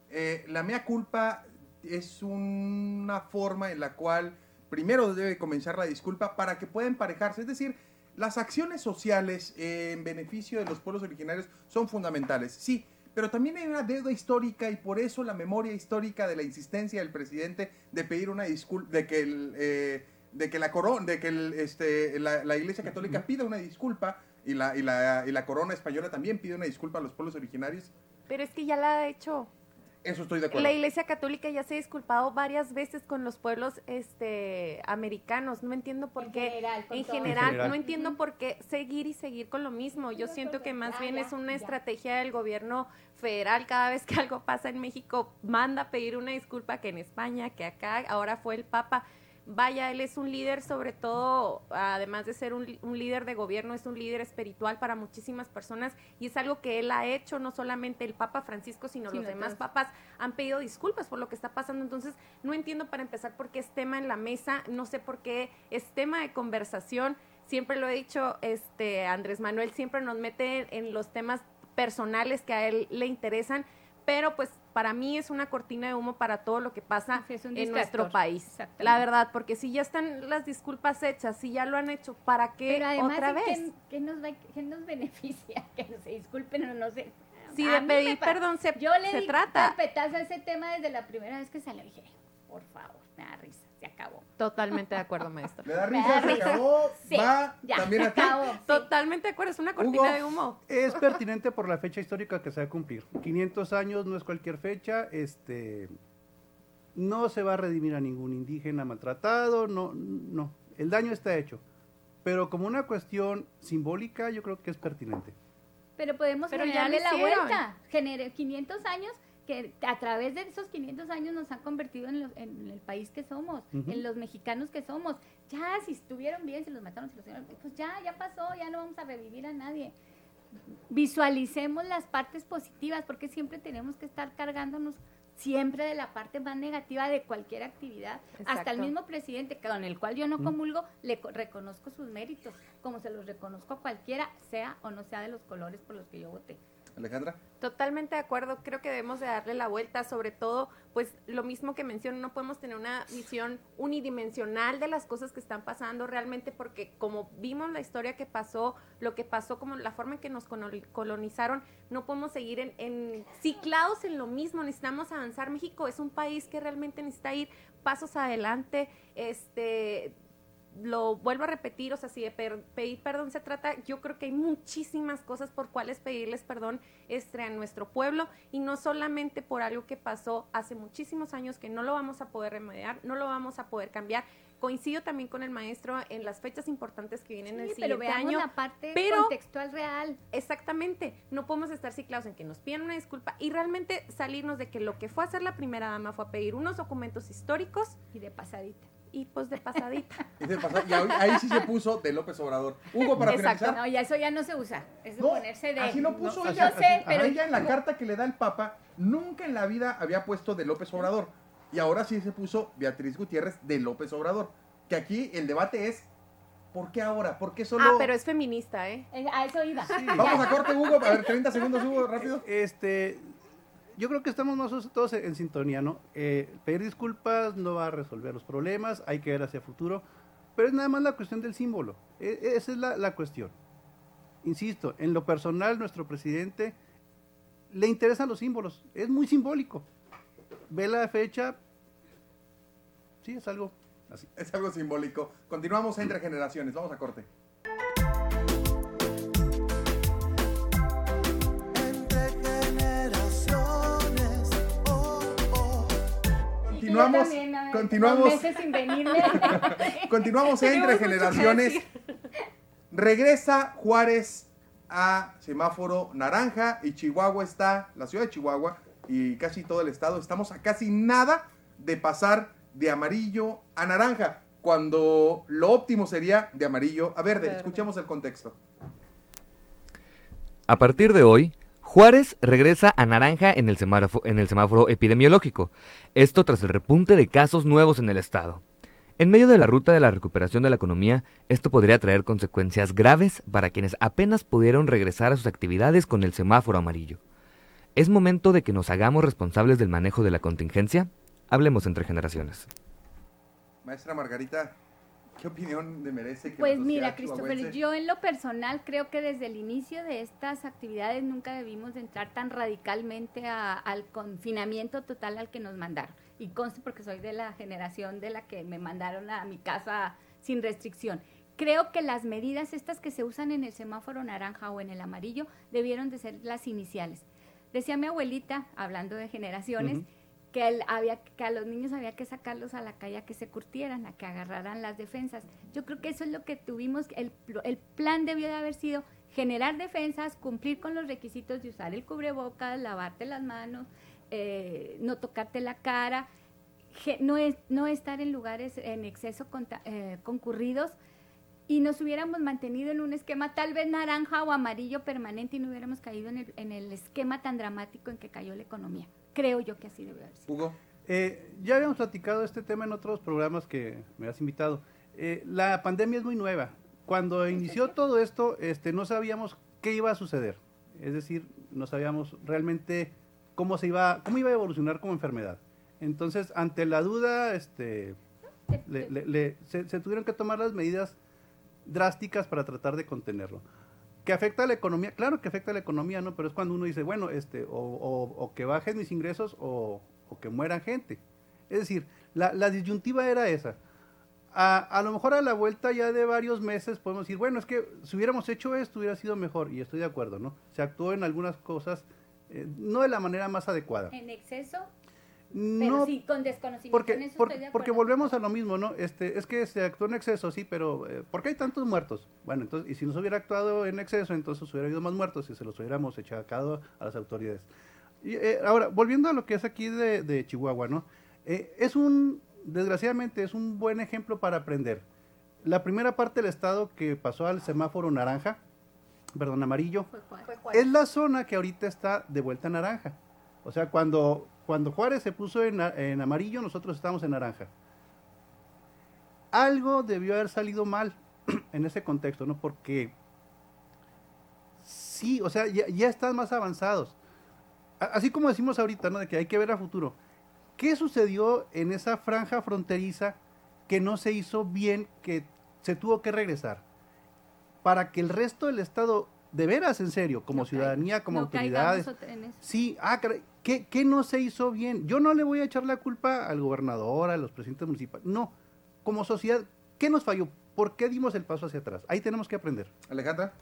eh, la mea culpa es una forma en la cual primero debe comenzar la disculpa para que pueda emparejarse. Es decir, las acciones sociales en beneficio de los pueblos originarios son fundamentales, sí, pero también hay una deuda histórica y por eso la memoria histórica de la insistencia del presidente de pedir una disculpa, de que el... eh, de que la corona, de que el, este, la, la Iglesia Católica pida una disculpa y la, y, la, y la corona española también pide una disculpa a los pueblos originarios. Pero es que ya la ha hecho. Eso estoy de acuerdo. La Iglesia Católica ya se ha disculpado varias veces con los pueblos este americanos. No entiendo por En qué. general, en general, En general. no entiendo por qué seguir y seguir con lo mismo. Yo siento que más bien ya, es una ya. estrategia del gobierno federal. Cada vez que algo pasa en México, manda a pedir una disculpa que en España, que acá, ahora fue el Papa. Vaya, él es un líder, sobre todo, además de ser un, líder de gobierno, es un líder espiritual para muchísimas personas y es algo que él ha hecho, no solamente el Papa Francisco, sino los demás papas han pedido disculpas por lo que está pasando. Entonces, no entiendo para empezar por qué es tema en la mesa, no sé por qué es tema de conversación. siempre lo he dicho, este Andrés Manuel siempre nos mete en los temas personales que a él le interesan, pero pues para mí es una cortina de humo para todo lo que pasa en nuestro país. La verdad, porque si ya están las disculpas hechas, si ya lo han hecho, ¿para qué otra vez? ¿qué, nos nos beneficia? [laughs] Que se disculpen o no sé. Si de pedir perdón se, yo le se di trata. a ese tema desde la primera vez que salió. Dije, por favor, me da risa se acabó. Totalmente de acuerdo, maestro. [laughs] ¿Le da risa? ¿Se acabó? ¿Va? ¿También acabó. Totalmente de acuerdo, es una cortina de humo. Es pertinente por la fecha histórica que se va a cumplir. 500 años no es cualquier fecha, este... No se va a redimir a ningún indígena maltratado, no, no. El daño está hecho. Pero como una cuestión simbólica, yo creo que es pertinente. Pero podemos Pero generarle la vuelta. Genere 500 años que a través de esos 500 años nos han convertido en, el país que somos, en los mexicanos que somos. Ya, si estuvieron bien, si los mataron, si los pues ya, ya pasó, ya no vamos a revivir a nadie. Visualicemos las partes positivas, porque siempre tenemos que estar cargándonos siempre de la parte más negativa de cualquier actividad. Hasta el mismo presidente, con el cual yo no comulgo, le reconozco sus méritos, como se los reconozco a cualquiera, sea o no sea de los colores por los que yo voté. Alejandra. Totalmente de acuerdo, creo que debemos de darle la vuelta, sobre todo, pues lo mismo que menciono, no podemos tener una visión unidimensional de las cosas que están pasando realmente porque como vimos la historia que pasó, lo que pasó, como la forma en que nos colonizaron, no podemos seguir en, en ciclados en lo mismo, necesitamos avanzar. México es un país que realmente necesita ir pasos adelante, este lo vuelvo a repetir, o sea, si de pedir perdón se trata, yo creo que hay muchísimas cosas por cuales pedirles perdón este, a nuestro pueblo y no solamente por algo que pasó hace muchísimos años que no lo vamos a poder remediar, no lo vamos a poder cambiar. Coincido también con el maestro en las fechas importantes que vienen el siguiente pero año. la parte contextual real. Exactamente. No podemos estar ciclados en que nos piden una disculpa y realmente salirnos de que lo que fue hacer la primera dama fue a pedir unos documentos históricos. Y de pasadita y pues de pasadita. [laughs] y, ahí, sí se puso de López Obrador. Hugo, para Exacto. finalizar. No, ya eso ya no se usa. Es de ponerse de. Así lo puso ella. sé, pero ella en la carta que le da el Papa, nunca en la vida había puesto de López Obrador. Y ahora sí se puso Beatriz Gutiérrez de López Obrador. Que aquí el debate es. ¿Por qué ahora? ¿Por qué solo.? Ah, pero es feminista, ¿eh? eh a eso iba. Vamos a corte, Hugo. A ver, 30 segundos, Hugo, rápido. Este yo creo que estamos nosotros todos en sintonía, ¿no? Eh, pedir disculpas no va a resolver los problemas, hay que ver hacia futuro, pero es nada más la cuestión del símbolo. E, e, esa es la, la, cuestión. Insisto, en lo personal, nuestro presidente le interesan los símbolos, es muy simbólico. Ve la fecha, sí, es algo así. Es algo simbólico. Continuamos entre generaciones, vamos a corte. Continuamos, continuamos, [laughs] continuamos entre generaciones. Regresa Juárez a semáforo naranja y Chihuahua está, la ciudad de Chihuahua y casi todo el estado, estamos a casi nada de pasar de amarillo a naranja, cuando lo óptimo sería de amarillo a verde. Escuchemos el contexto. A partir de hoy, Juárez regresa a naranja en el, semáforo, epidemiológico, esto tras el repunte de casos nuevos en el estado. En medio de la ruta de la recuperación de la economía, esto podría traer consecuencias graves para quienes apenas pudieron regresar a sus actividades con el semáforo amarillo. ¿Es momento de que nos hagamos responsables del manejo de la contingencia? Hablemos entre generaciones. Maestra Margarita, ¿Qué opinión le merece? Que pues mira, Christopher, yo en lo personal creo que desde el inicio de estas actividades nunca debimos entrar tan radicalmente al confinamiento total al que nos mandaron. Y conste porque soy de la generación de la que me mandaron a mi casa sin restricción. Creo que las medidas estas que se usan en el semáforo naranja o en el amarillo debieron de ser las iniciales. Decía mi abuelita, hablando de generaciones, que, había, que a los niños había que sacarlos a la calle a que se curtieran, a que agarraran las defensas. Yo creo que eso es lo que tuvimos, el, plan debió de haber sido generar defensas, cumplir con los requisitos de usar el cubrebocas, lavarte las manos, eh, no tocarte la cara, no estar en lugares en exceso eh, concurridos y nos hubiéramos mantenido en un esquema tal vez naranja o amarillo permanente y no hubiéramos caído en el, en el esquema tan dramático en que cayó la economía. Creo yo que así debe haber sido. Hugo. Eh, ya habíamos platicado este tema en otros programas que me has invitado. Eh, la pandemia es muy nueva. cuando inició todo esto, este, no sabíamos qué iba a suceder. Es decir, no sabíamos realmente cómo se iba, cómo iba a evolucionar como enfermedad. Entonces, ante la duda, este, le- le- le- se, se tuvieron que tomar las medidas drásticas para tratar de contenerlo. ¿Que afecta a la economía? Claro que afecta a la economía, ¿no? Pero es cuando uno dice, bueno, este, o, o- o que bajen mis ingresos o, que mueran gente. Es decir, la, la disyuntiva era esa. A, a lo mejor a la vuelta ya de varios meses podemos decir, bueno, es que si hubiéramos hecho esto hubiera sido mejor, y estoy de acuerdo, ¿no? Se actuó en algunas cosas eh, no de la manera más adecuada. En exceso, pero No, sí con desconocimiento. en porque, eso por- estoy de porque volvemos a lo mismo, ¿no? Este, es que se actuó en exceso, sí, pero eh, ¿por qué hay tantos muertos? Bueno, entonces, y si no se hubiera actuado en exceso, entonces hubiera habido más muertos y se los hubiéramos echado a las autoridades. Y, eh, ahora, volviendo a lo que es aquí de, de Chihuahua, ¿no? Eh, es un, desgraciadamente, es un buen ejemplo para aprender. La primera parte del estado que pasó al semáforo naranja, perdón, amarillo, Fue. Fue es la zona que ahorita está de vuelta naranja. O sea, cuando, cuando Juárez se puso en, amarillo, nosotros estamos en naranja. Algo debió haber salido mal [clears throat] en ese contexto, ¿no? Porque sí, o sea, ya, ya están más avanzados. A- Así como decimos ahorita, ¿no? De que hay que ver a futuro. ¿Qué sucedió en esa franja fronteriza que no se hizo bien, que se tuvo que regresar? Para que el resto del Estado, de veras, en serio, como No ciudadanía, como no autoridades. Sí, ah, caray, ¿qué, qué no se hizo bien? Yo no le voy a echar la culpa al gobernador, a los presidentes municipales. No, como sociedad, ¿qué nos falló? ¿Por qué dimos el paso hacia atrás? Ahí tenemos que aprender. Alejandra.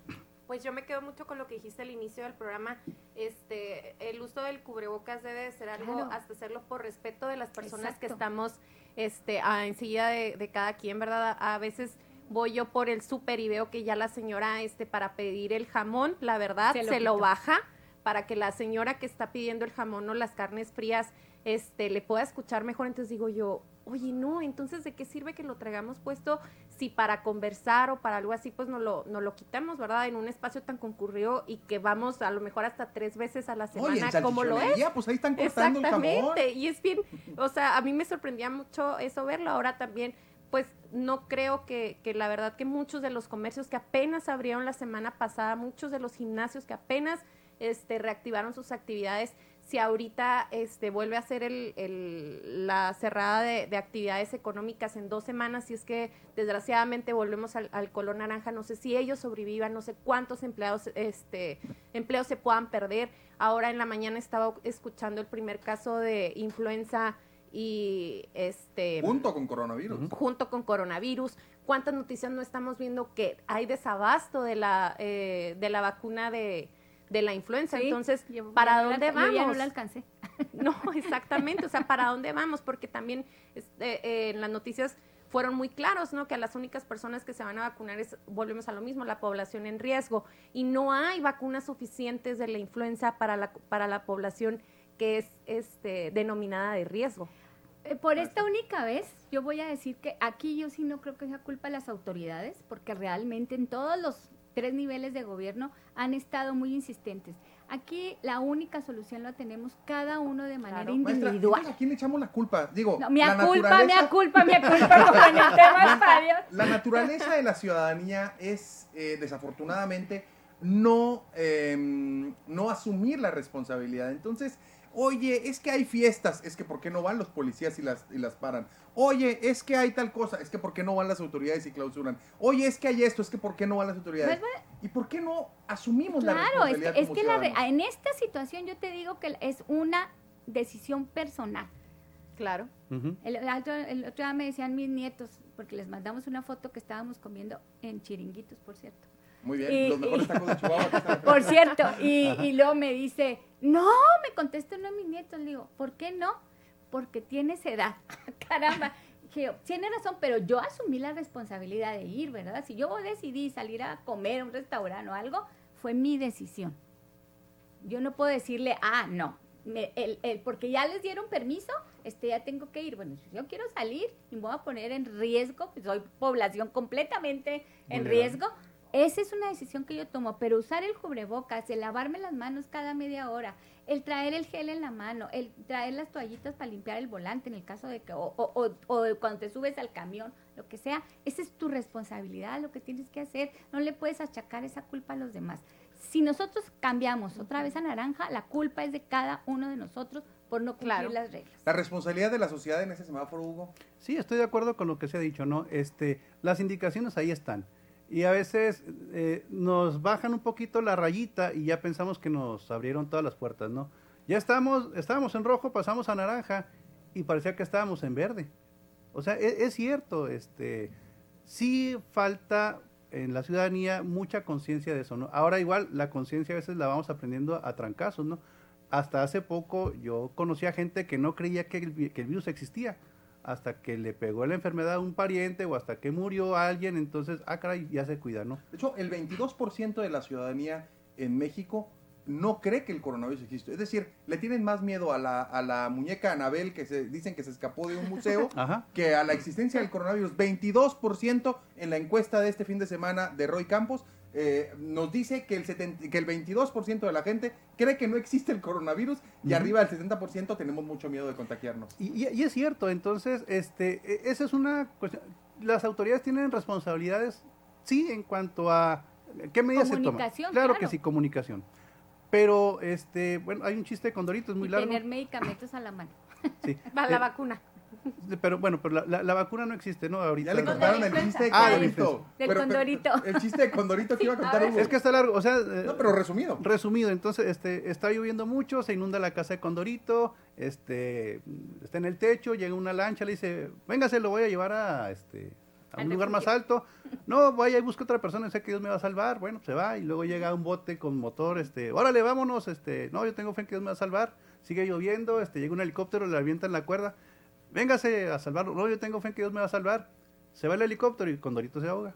Pues yo me quedo mucho con lo que dijiste al inicio del programa. Este, el uso del cubrebocas debe de ser algo, Claro. hasta hacerlo por respeto de las personas que estamos este, a, enseguida de, de cada quien, ¿verdad? A, a veces voy yo por el súper y veo que ya la señora, este, para pedir el jamón, la verdad, Se se lo baja para que la señora que está pidiendo el jamón o las carnes frías, este, le pueda escuchar mejor. Entonces digo yo, oye, no, entonces ¿de qué sirve que lo traigamos puesto si para conversar o para algo así, pues no lo, no lo quitamos, ¿verdad? En un espacio tan concurrido y que vamos a lo mejor hasta tres veces a la semana, como lo es. pues ahí están cortando el jamón. Exactamente, y es bien, o sea, a mí me sorprendía mucho eso verlo, ahora también, pues no creo que, que la verdad que muchos de los comercios que apenas abrieron la semana pasada, muchos de los gimnasios que apenas este, reactivaron sus actividades, si ahorita este, vuelve a ser el, el- la cerrada de, de actividades económicas en dos semanas, si es que desgraciadamente volvemos al, al color naranja, no sé si ellos sobrevivan, no sé cuántos empleados, este, empleos se puedan perder. Ahora en la mañana estaba escuchando el primer caso de influenza y este Junto con coronavirus. junto con coronavirus. ¿Cuántas noticias no estamos viendo que hay desabasto de la eh, de la vacuna de, de la influenza? Sí, Entonces, yo- ¿para la dónde alca- yo ya no vamos? la alcancé. [laughs] No, [laughs] exactamente, o sea, ¿para dónde vamos? Porque también este, eh, en las noticias fueron muy claros, ¿no? Que a las únicas personas que se van a vacunar es, volvemos a lo mismo, la población en riesgo. Y no hay vacunas suficientes de la influenza para la, para la población que es este, denominada de riesgo. Eh, Por esta única vez, yo voy a decir que aquí yo sí no creo que sea culpa de las autoridades, porque realmente en todos los tres niveles de gobierno han estado muy insistentes. Aquí la única solución la tenemos cada uno de manera Claro. Individual. ¿a quién le echamos la culpa? Digo, No, mea la culpa, naturaleza- mea culpa, mea culpa, tema español. La naturaleza de la ciudadanía es, eh, desafortunadamente, no, em, no asumir la responsabilidad. Entonces, oye, es que hay fiestas, es que ¿por qué no van los policías y las, y las paran? Oye, es que hay tal cosa, es que ¿por qué no van las autoridades y clausuran? Oye, es que hay esto, es que ¿por qué no van las autoridades? Pues, ¿Y por qué no asumimos la Claro, es responsabilidad que, es que la en esta situación yo te digo que es una decisión personal. Claro. El, el otro, el otro día me decían mis nietos, porque les mandamos una foto que estábamos comiendo en chiringuitos, por cierto. Muy bien, y- los mejores y- tacos de Chihuahua. aquí están. [laughs] Por cierto, y, y luego me dice, no, me contesta uno de mis nietos. Le digo, ¿por qué no? Porque tienes edad. [laughs] Caramba. Dije tiene razón, pero yo asumí la responsabilidad de ir, ¿verdad? Si yo decidí salir a comer a un restaurante o algo, fue mi decisión. Yo no puedo decirle, ah, no, me- el- el- porque ya les dieron permiso, este ya tengo que ir. Bueno, si yo quiero salir y me voy a poner en riesgo, pues soy población completamente en riesgo, esa es una decisión que yo tomo, pero usar el cubrebocas, el lavarme las manos cada media hora, el traer el gel en la mano, el traer las toallitas para limpiar el volante en el caso de que, o, o- o- o cuando te subes al camión, lo que sea, esa es tu responsabilidad, lo que tienes que hacer, no le puedes achacar esa culpa a los demás. Si nosotros cambiamos otra vez a naranja, la culpa es de cada uno de nosotros por no cumplir Claro. las reglas. La responsabilidad de la sociedad en ese semáforo, Hugo. Sí, estoy de acuerdo con lo que se ha dicho, ¿no? Este, las indicaciones ahí están. Y a veces eh, nos bajan un poquito la rayita y ya pensamos que nos abrieron todas las puertas, ¿no? Ya estamos, estábamos en rojo, pasamos a naranja y parecía que estábamos en verde. O sea, e- es, cierto, este, sí falta en la ciudadanía mucha conciencia de eso, ¿no? Ahora igual la conciencia a veces la vamos aprendiendo a trancazos, ¿no? Hasta hace poco yo conocía gente que no creía que el, que el virus existía hasta que le pegó la enfermedad a un pariente o hasta que murió alguien, entonces, ah, caray, ya se cuida, ¿no? De hecho, el 22% de la ciudadanía en México no cree que el coronavirus existe. Es decir, le tienen más miedo a la, a la muñeca Anabel que se dicen que se escapó de un museo [laughs] Ajá. que a la existencia del coronavirus. 22% en la encuesta de este fin de semana de Roy Campos eh, nos dice que el, 70 que el 22% de la gente cree que no existe el coronavirus y arriba del 70% tenemos mucho miedo de contagiarnos. Y, y- y es cierto, entonces, este, e- esa es una cuestión. Las autoridades tienen responsabilidades, sí, en cuanto a qué medidas se toman. Comunicación, Claro, que claro. sí, comunicación. Pero, este, bueno, hay un chiste con Doritos muy y largo. tener medicamentos a la mano. Sí. [laughs] Va la Eh, vacuna. Pero bueno, pero la, la- la vacuna no existe, ¿no? Ahorita. Ya le contaron el chiste de Ah, Condorito. Del Pero- pero- Condorito. El chiste de Condorito que iba a contar. Hugo. Es que está largo, o sea, eh, No, pero resumido. Resumido, entonces, este, está lloviendo mucho, se inunda la casa de Condorito, este, está en el techo, llega una lancha, le dice, véngase, lo voy a llevar a, este, a un lugar más alto. No, vaya y busca otra persona, sé que Dios me va a salvar. Bueno, se va y luego llega un bote con motor, este, órale, vámonos, este, no, yo tengo fe en que Dios me va a salvar. Sigue lloviendo, este, llega un helicóptero, le avientan la cuerda. Véngase a salvarlo. No, yo tengo fe en que Dios me va a salvar. Se va el helicóptero y Condorito se ahoga.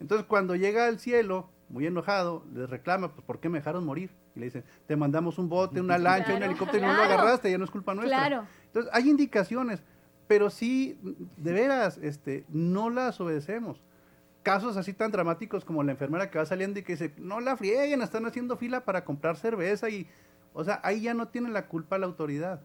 Entonces, cuando llega al cielo, muy enojado, les reclama, pues, ¿por qué me dejaron morir? Y le dicen, te mandamos un bote, una lancha, un Claro, helicóptero y no lo agarraste, ya no es culpa nuestra. Claro. Entonces, hay indicaciones, pero sí, de veras, este, no las obedecemos. Casos así tan dramáticos como la enfermera que va saliendo y que dice, no la frieguen, están haciendo fila para comprar cerveza y, o sea, ahí ya no tiene la culpa la autoridad.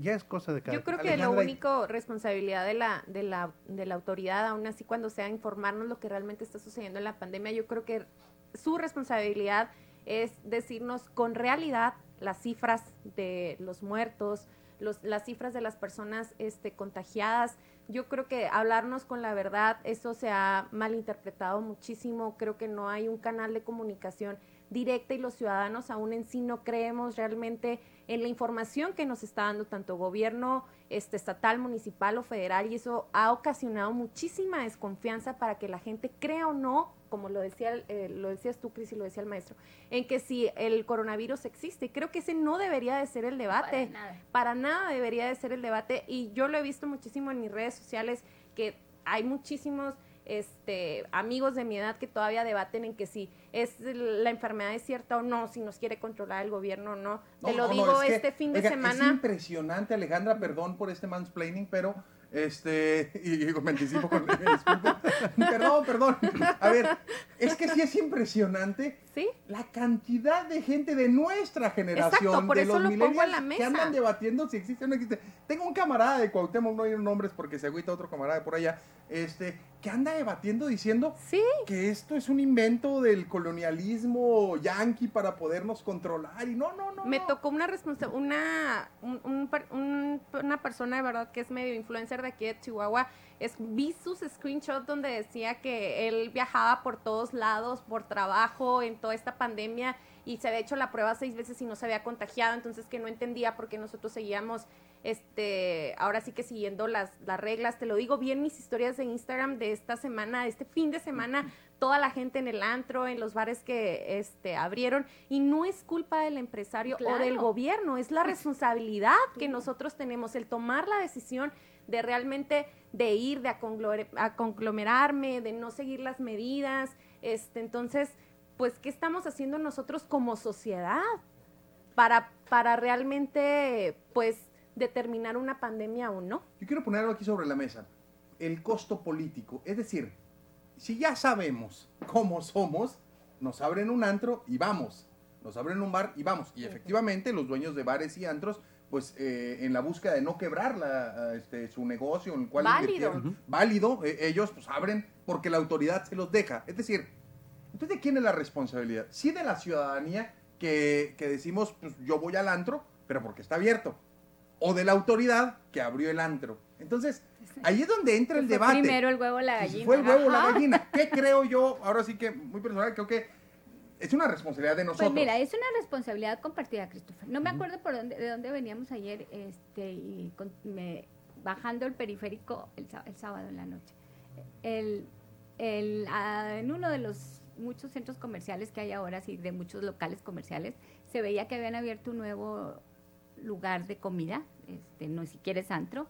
Ya es cosa de cada Yo creo que lo Alejandra, y- único responsabilidad de la, de la, de la autoridad, aún así cuando sea informarnos lo que realmente está sucediendo en la pandemia, yo creo que su responsabilidad es decirnos con realidad las cifras de los muertos, los, las cifras de las personas este, contagiadas. Yo creo que hablarnos con la verdad, eso se ha malinterpretado muchísimo. Creo que no hay un canal de comunicación directa y los ciudadanos aún en sí no creemos realmente en la información que nos está dando tanto gobierno este, estatal, municipal o federal y eso ha ocasionado muchísima desconfianza para que la gente crea o no, como lo decía eh, lo decías tú, Cris, y lo decía el maestro, en que si el coronavirus existe. Creo que ese no debería de ser el debate. Para nada. Para nada debería de ser el debate y yo lo he visto muchísimo en mis redes sociales que hay muchísimos este, amigos de mi edad que todavía debaten en que si es la enfermedad es cierta o no, si nos quiere controlar el gobierno o no. Te lo no, no, digo que, este fin de oiga, Es semana. impresionante, Alejandra, perdón por este mansplaining, pero este, [laughs] y, y me anticipo con. [laughs] Perdón, perdón. A ver, es que sí es impresionante ¿Sí? la cantidad de gente de nuestra generación, Exacto, por de eso los lo pongo en millennials la que mesa. andan debatiendo si existe o no existe. Tengo un camarada de Cuauhtémoc, no hay nombres porque se agüita otro camarada por allá, este, que anda debatiendo diciendo Sí, que esto es un invento del colonialismo yanqui para podernos controlar y no, no, no. me no. tocó una una un- un per- un- una persona de verdad que es medio influencer de aquí de Chihuahua. Es, vi sus screenshots donde decía que él viajaba por todos lados por trabajo en toda esta pandemia y se había hecho la prueba seis veces y no se había contagiado, entonces que no entendía por qué nosotros seguíamos este, ahora sí que siguiendo las, las reglas, te lo digo bien mis historias de Instagram de esta semana, de este fin de semana, toda la gente en el antro, en los bares que este, abrieron, y no es culpa del empresario o del gobierno, es la [laughs] responsabilidad que nosotros tenemos, el tomar la decisión de realmente de ir, de a conglomerarme, de no seguir las medidas, este, entonces, pues, ¿qué estamos haciendo nosotros como sociedad para, para realmente, pues, determinar una pandemia o no? Yo quiero poner algo aquí sobre la mesa. El costo político. Es decir, si ya sabemos cómo somos, nos abren un antro y vamos. Nos abren un bar y vamos. Y efectivamente los dueños de bares y antros pues eh, en la búsqueda de no quebrar la, este, su negocio en el cual Válido. válido, eh, ellos pues abren porque la autoridad se los deja. Es decir, entonces ¿de quién es la responsabilidad? Sí de la ciudadanía que, que decimos, pues yo voy al antro, pero porque está abierto. O de la autoridad que abrió el antro. Entonces, ahí es donde entra el Fue debate. Primero el huevo o la Si gallina. fue el huevo o la Ajá. gallina. [laughs] ¿Qué creo yo? Ahora sí que, muy personal, creo que es una responsabilidad de nosotros. Pues mira, es una responsabilidad compartida, Christopher. No me acuerdo por dónde, de dónde veníamos ayer, este, y con- me- bajando el periférico el, el sábado en la noche. El, el, en uno de los muchos centros comerciales que hay ahora, sí, de muchos locales comerciales, se veía que habían abierto un nuevo lugar de comida, este, no siquiera es antro,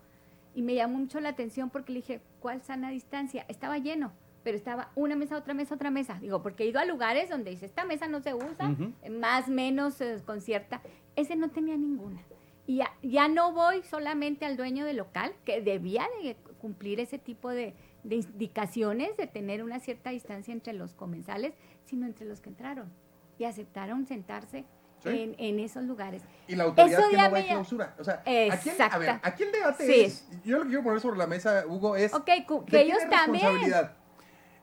y me llamó mucho la atención porque le dije, ¿cuál sana distancia? Estaba lleno, pero estaba una mesa, otra mesa, otra mesa. Digo, porque he ido a lugares donde dice, esta mesa no se usa, Ujú. eh, más menos eh, con cierta. Ese no tenía ninguna. Y ya, ya no voy solamente al dueño del local, que debía de cumplir ese tipo de, de indicaciones, de tener una cierta distancia entre los comensales, sino entre los que entraron y aceptaron sentarse Sí. en, en esos lugares. Y la autoridad Eso que ya no va a clausura. O sea, aquí el, a ver, Exacta. aquí el debate Sí. es, yo lo que quiero poner sobre la mesa, Hugo, es Ok, cu- ¿de que ellos es también. responsabilidad?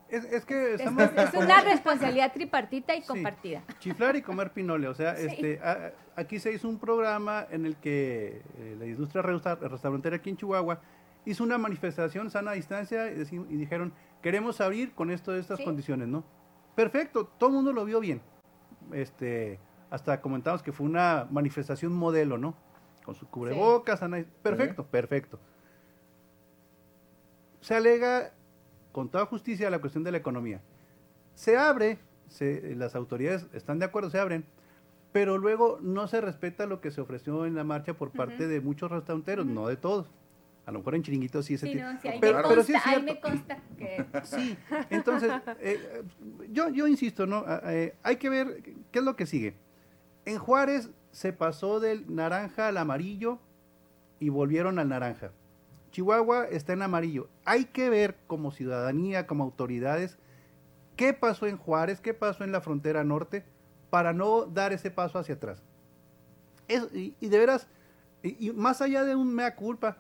Es, es que Es, estamos... es una responsabilidad tripartita y Sí. compartida. Chiflar y comer pinole, o sea, Sí. este, a- a- aquí se hizo un programa en el que eh, la industria resta- restaurantera aquí en Chihuahua hizo una manifestación sana distancia y, y dijeron, queremos abrir con esto de estas Sí. condiciones, ¿no? Perfecto, todo el mundo lo vio bien. Este, hasta comentamos que fue una manifestación modelo, ¿no? Con su cubrebocas, sana- perfecto, perfecto. Se alega con toda justicia la cuestión de la economía. Se abre, se- las autoridades están de acuerdo, se abren, pero luego no se respeta lo que se ofreció en la marcha por parte de muchos restauranteros, no de todos. A lo mejor en chiringuitos sí se Sí, tiene. no, sí, ahí, pero, me pero consta, sí es ahí me consta que [laughs] Sí, entonces, eh, yo, yo insisto, ¿no? Eh, hay que ver qué es lo que sigue. En Juárez se pasó del naranja al amarillo y volvieron al naranja. Chihuahua está en amarillo. Hay que ver como ciudadanía, como autoridades, qué pasó en Juárez, qué pasó en la frontera norte, para no dar ese paso hacia atrás. Es- y, y de veras, y, y más allá de un mea culpa,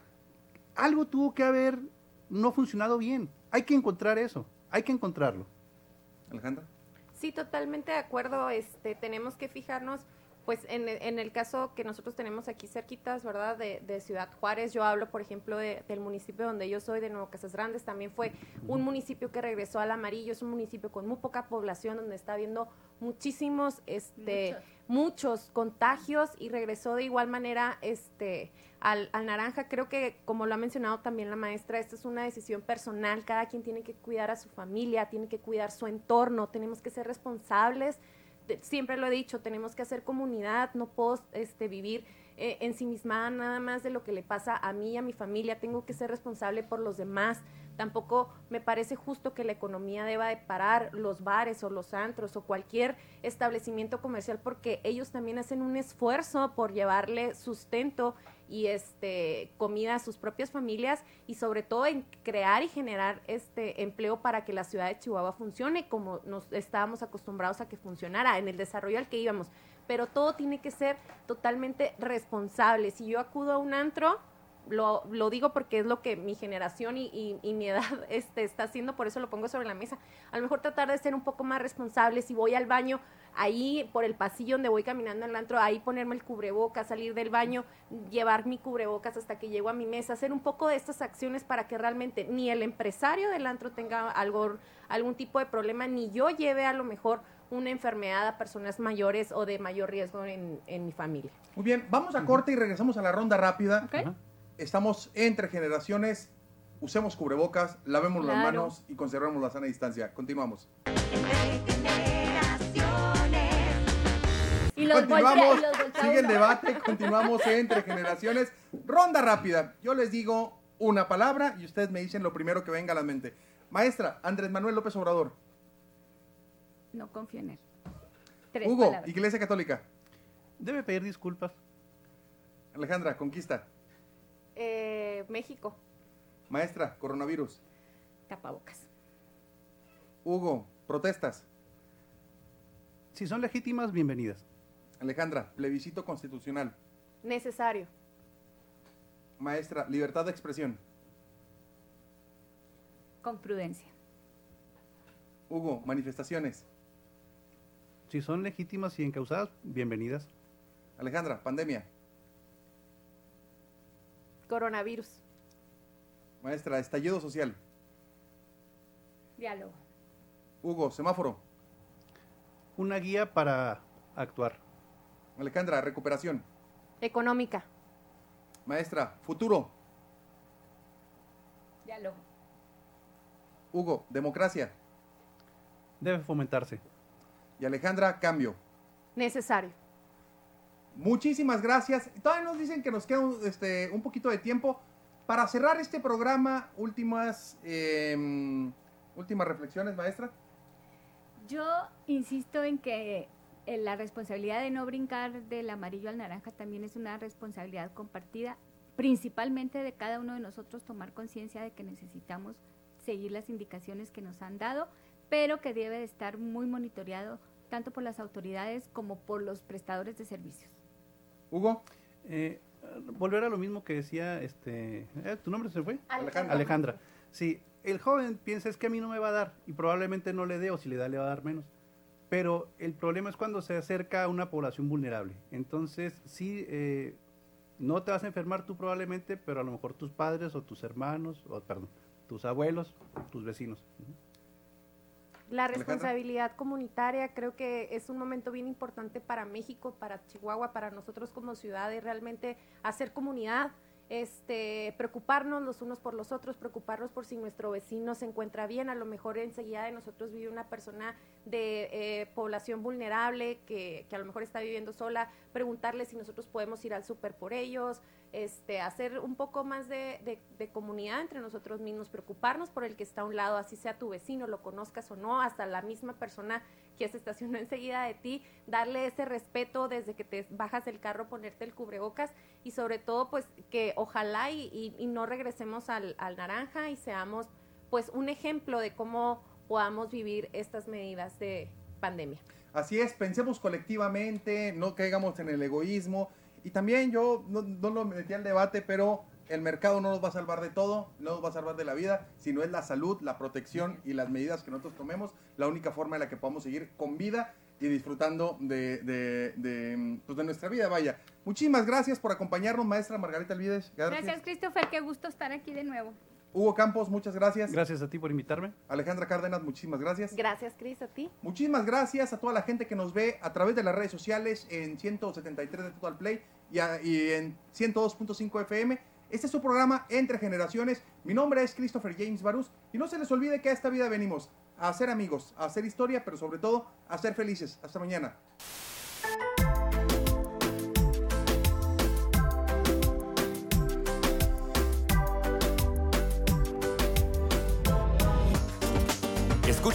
algo tuvo que haber no funcionado bien. Hay que encontrar eso, hay que encontrarlo. Alejandra. Sí, totalmente de acuerdo. Este, tenemos que fijarnos, pues, en, en el caso que nosotros tenemos aquí cerquitas, ¿verdad? De, de Ciudad Juárez. Yo hablo, por ejemplo, de- del municipio donde yo soy, de Nuevo Casas Grandes. También fue un municipio que regresó al amarillo. Es un municipio con muy poca población, donde está habiendo muchísimos, este, muchos contagios y regresó de igual manera, este, al, al naranja. Creo que, como lo ha mencionado también la maestra, esta es una decisión personal. Cada quien tiene que cuidar a su familia, tiene que cuidar su entorno. Tenemos que ser responsables. Siempre lo he dicho, tenemos que hacer comunidad. No puedo este, vivir eh, ensimismada nada más de lo que le pasa a mí y a mi familia. Tengo que ser responsable por los demás. Tampoco me parece justo que la economía deba de parar los bares o los antros o cualquier establecimiento comercial porque ellos también hacen un esfuerzo por llevarle sustento y este comida a sus propias familias y sobre todo en crear y generar este empleo para que la ciudad de Chihuahua funcione como nos estábamos acostumbrados a que funcionara en el desarrollo al que íbamos. Pero todo tiene que ser totalmente responsable. Si yo acudo a un antro, lo, lo digo porque es lo que mi generación y, y- y mi edad [laughs] este, está haciendo, por eso lo pongo sobre la mesa. A lo mejor tratar de ser un poco más responsable. Si voy al baño, ahí por el pasillo donde voy caminando en el antro, ahí ponerme el cubrebocas, salir del baño, llevar mi cubrebocas hasta que llego a mi mesa, hacer un poco de estas acciones para que realmente ni el empresario del antro tenga algo, algún tipo de problema, ni yo lleve a lo mejor una enfermedad a personas mayores o de mayor riesgo en, en mi familia. Muy bien, vamos a corte y regresamos a la ronda rápida. ¿ok? Estamos entre generaciones. Usemos cubrebocas, lavemos las manos y conservemos la sana distancia. Continuamos. Y los continuamos. voltea Sigue el debate. [laughs] Continuamos entre generaciones. Ronda rápida. Yo les digo una palabra y ustedes me dicen lo primero que venga a la mente. Maestra, Andrés Manuel López Obrador. No confío en él. Tres Hugo, palabras. Iglesia Católica. Debe pedir disculpas. Alejandra, Conquista. Eh, México, Maestra, coronavirus. Tapabocas. Hugo, protestas. Si son legítimas, bienvenidas. Alejandra, plebiscito constitucional. necesario. Maestra, libertad de expresión. Con prudencia. Hugo, manifestaciones. Si son legítimas y encausadas, bienvenidas. Alejandra, pandemia. Coronavirus. Maestra, estallido social. Diálogo. Hugo, semáforo. Una guía para actuar. Alejandra, recuperación. Económica. Maestra, futuro. Diálogo. Hugo, democracia. Debe fomentarse. Y Alejandra, cambio. Necesario. Muchísimas gracias. Todavía nos dicen que nos queda un, este, poquito de tiempo. Para cerrar este programa, últimas, eh, últimas reflexiones, maestra. Yo insisto en que eh, la responsabilidad de no brincar del amarillo al naranja también es una responsabilidad compartida, principalmente de cada uno de nosotros tomar conciencia de que necesitamos seguir las indicaciones que nos han dado, pero que debe de estar muy monitoreado tanto por las autoridades como por los prestadores de servicios. Hugo, Eh, volver a lo mismo que decía, este, eh, ¿tu nombre se fue? Alejandra. Alejandra. Sí, el joven piensa es que a mí no me va a dar y probablemente no le dé o si le da le va a dar menos. Pero el problema es cuando se acerca a una población vulnerable. Entonces, sí, eh, no te vas a enfermar tú probablemente, pero a lo mejor tus padres o tus hermanos, o perdón, tus abuelos, tus vecinos. La Alejandra. responsabilidad comunitaria creo que es un momento bien importante para México, para Chihuahua, para nosotros como ciudad y realmente hacer comunidad, este, preocuparnos los unos por los otros, preocuparnos por si nuestro vecino se encuentra bien, a lo mejor enseguida de nosotros vive una persona de eh, población vulnerable que, que a lo mejor está viviendo sola, preguntarle si nosotros podemos ir al súper por ellos, este, hacer un poco más de, comunidad entre nosotros mismos, preocuparnos por el que está a un lado, así sea tu vecino, lo conozcas o no, hasta la misma persona que se estacionó [laughs] enseguida de ti, darle ese respeto desde que te bajas del carro, ponerte el cubrebocas y sobre todo pues que ojalá y no regresemos al, al naranja y seamos pues un ejemplo de cómo podamos vivir estas medidas de pandemia. Así es, pensemos colectivamente, no caigamos en el egoísmo. Y también yo no, no lo metí al debate, pero el mercado no nos va a salvar de todo, no nos va a salvar de la vida, sino es la salud, la protección y las medidas que nosotros tomemos, la única forma en la que podamos seguir con vida y disfrutando de, de, de, pues, de nuestra vida. Vaya, muchísimas gracias por acompañarnos, maestra Margarita Alvides. Gracias, Christopher, qué gusto estar aquí de nuevo. Hugo Campos, muchas gracias. Gracias a ti por invitarme. Alejandra Cárdenas, muchísimas gracias. Gracias, Cris, a ti. Muchísimas gracias a toda la gente que nos ve a través de las redes sociales en 173 de Total Play y, a- y en 102.5 FM. Este es su programa Entre Generaciones. Mi nombre es Christopher James Barús y no se les olvide que a esta vida venimos a hacer amigos, a hacer historia, pero sobre todo a ser felices. Hasta mañana.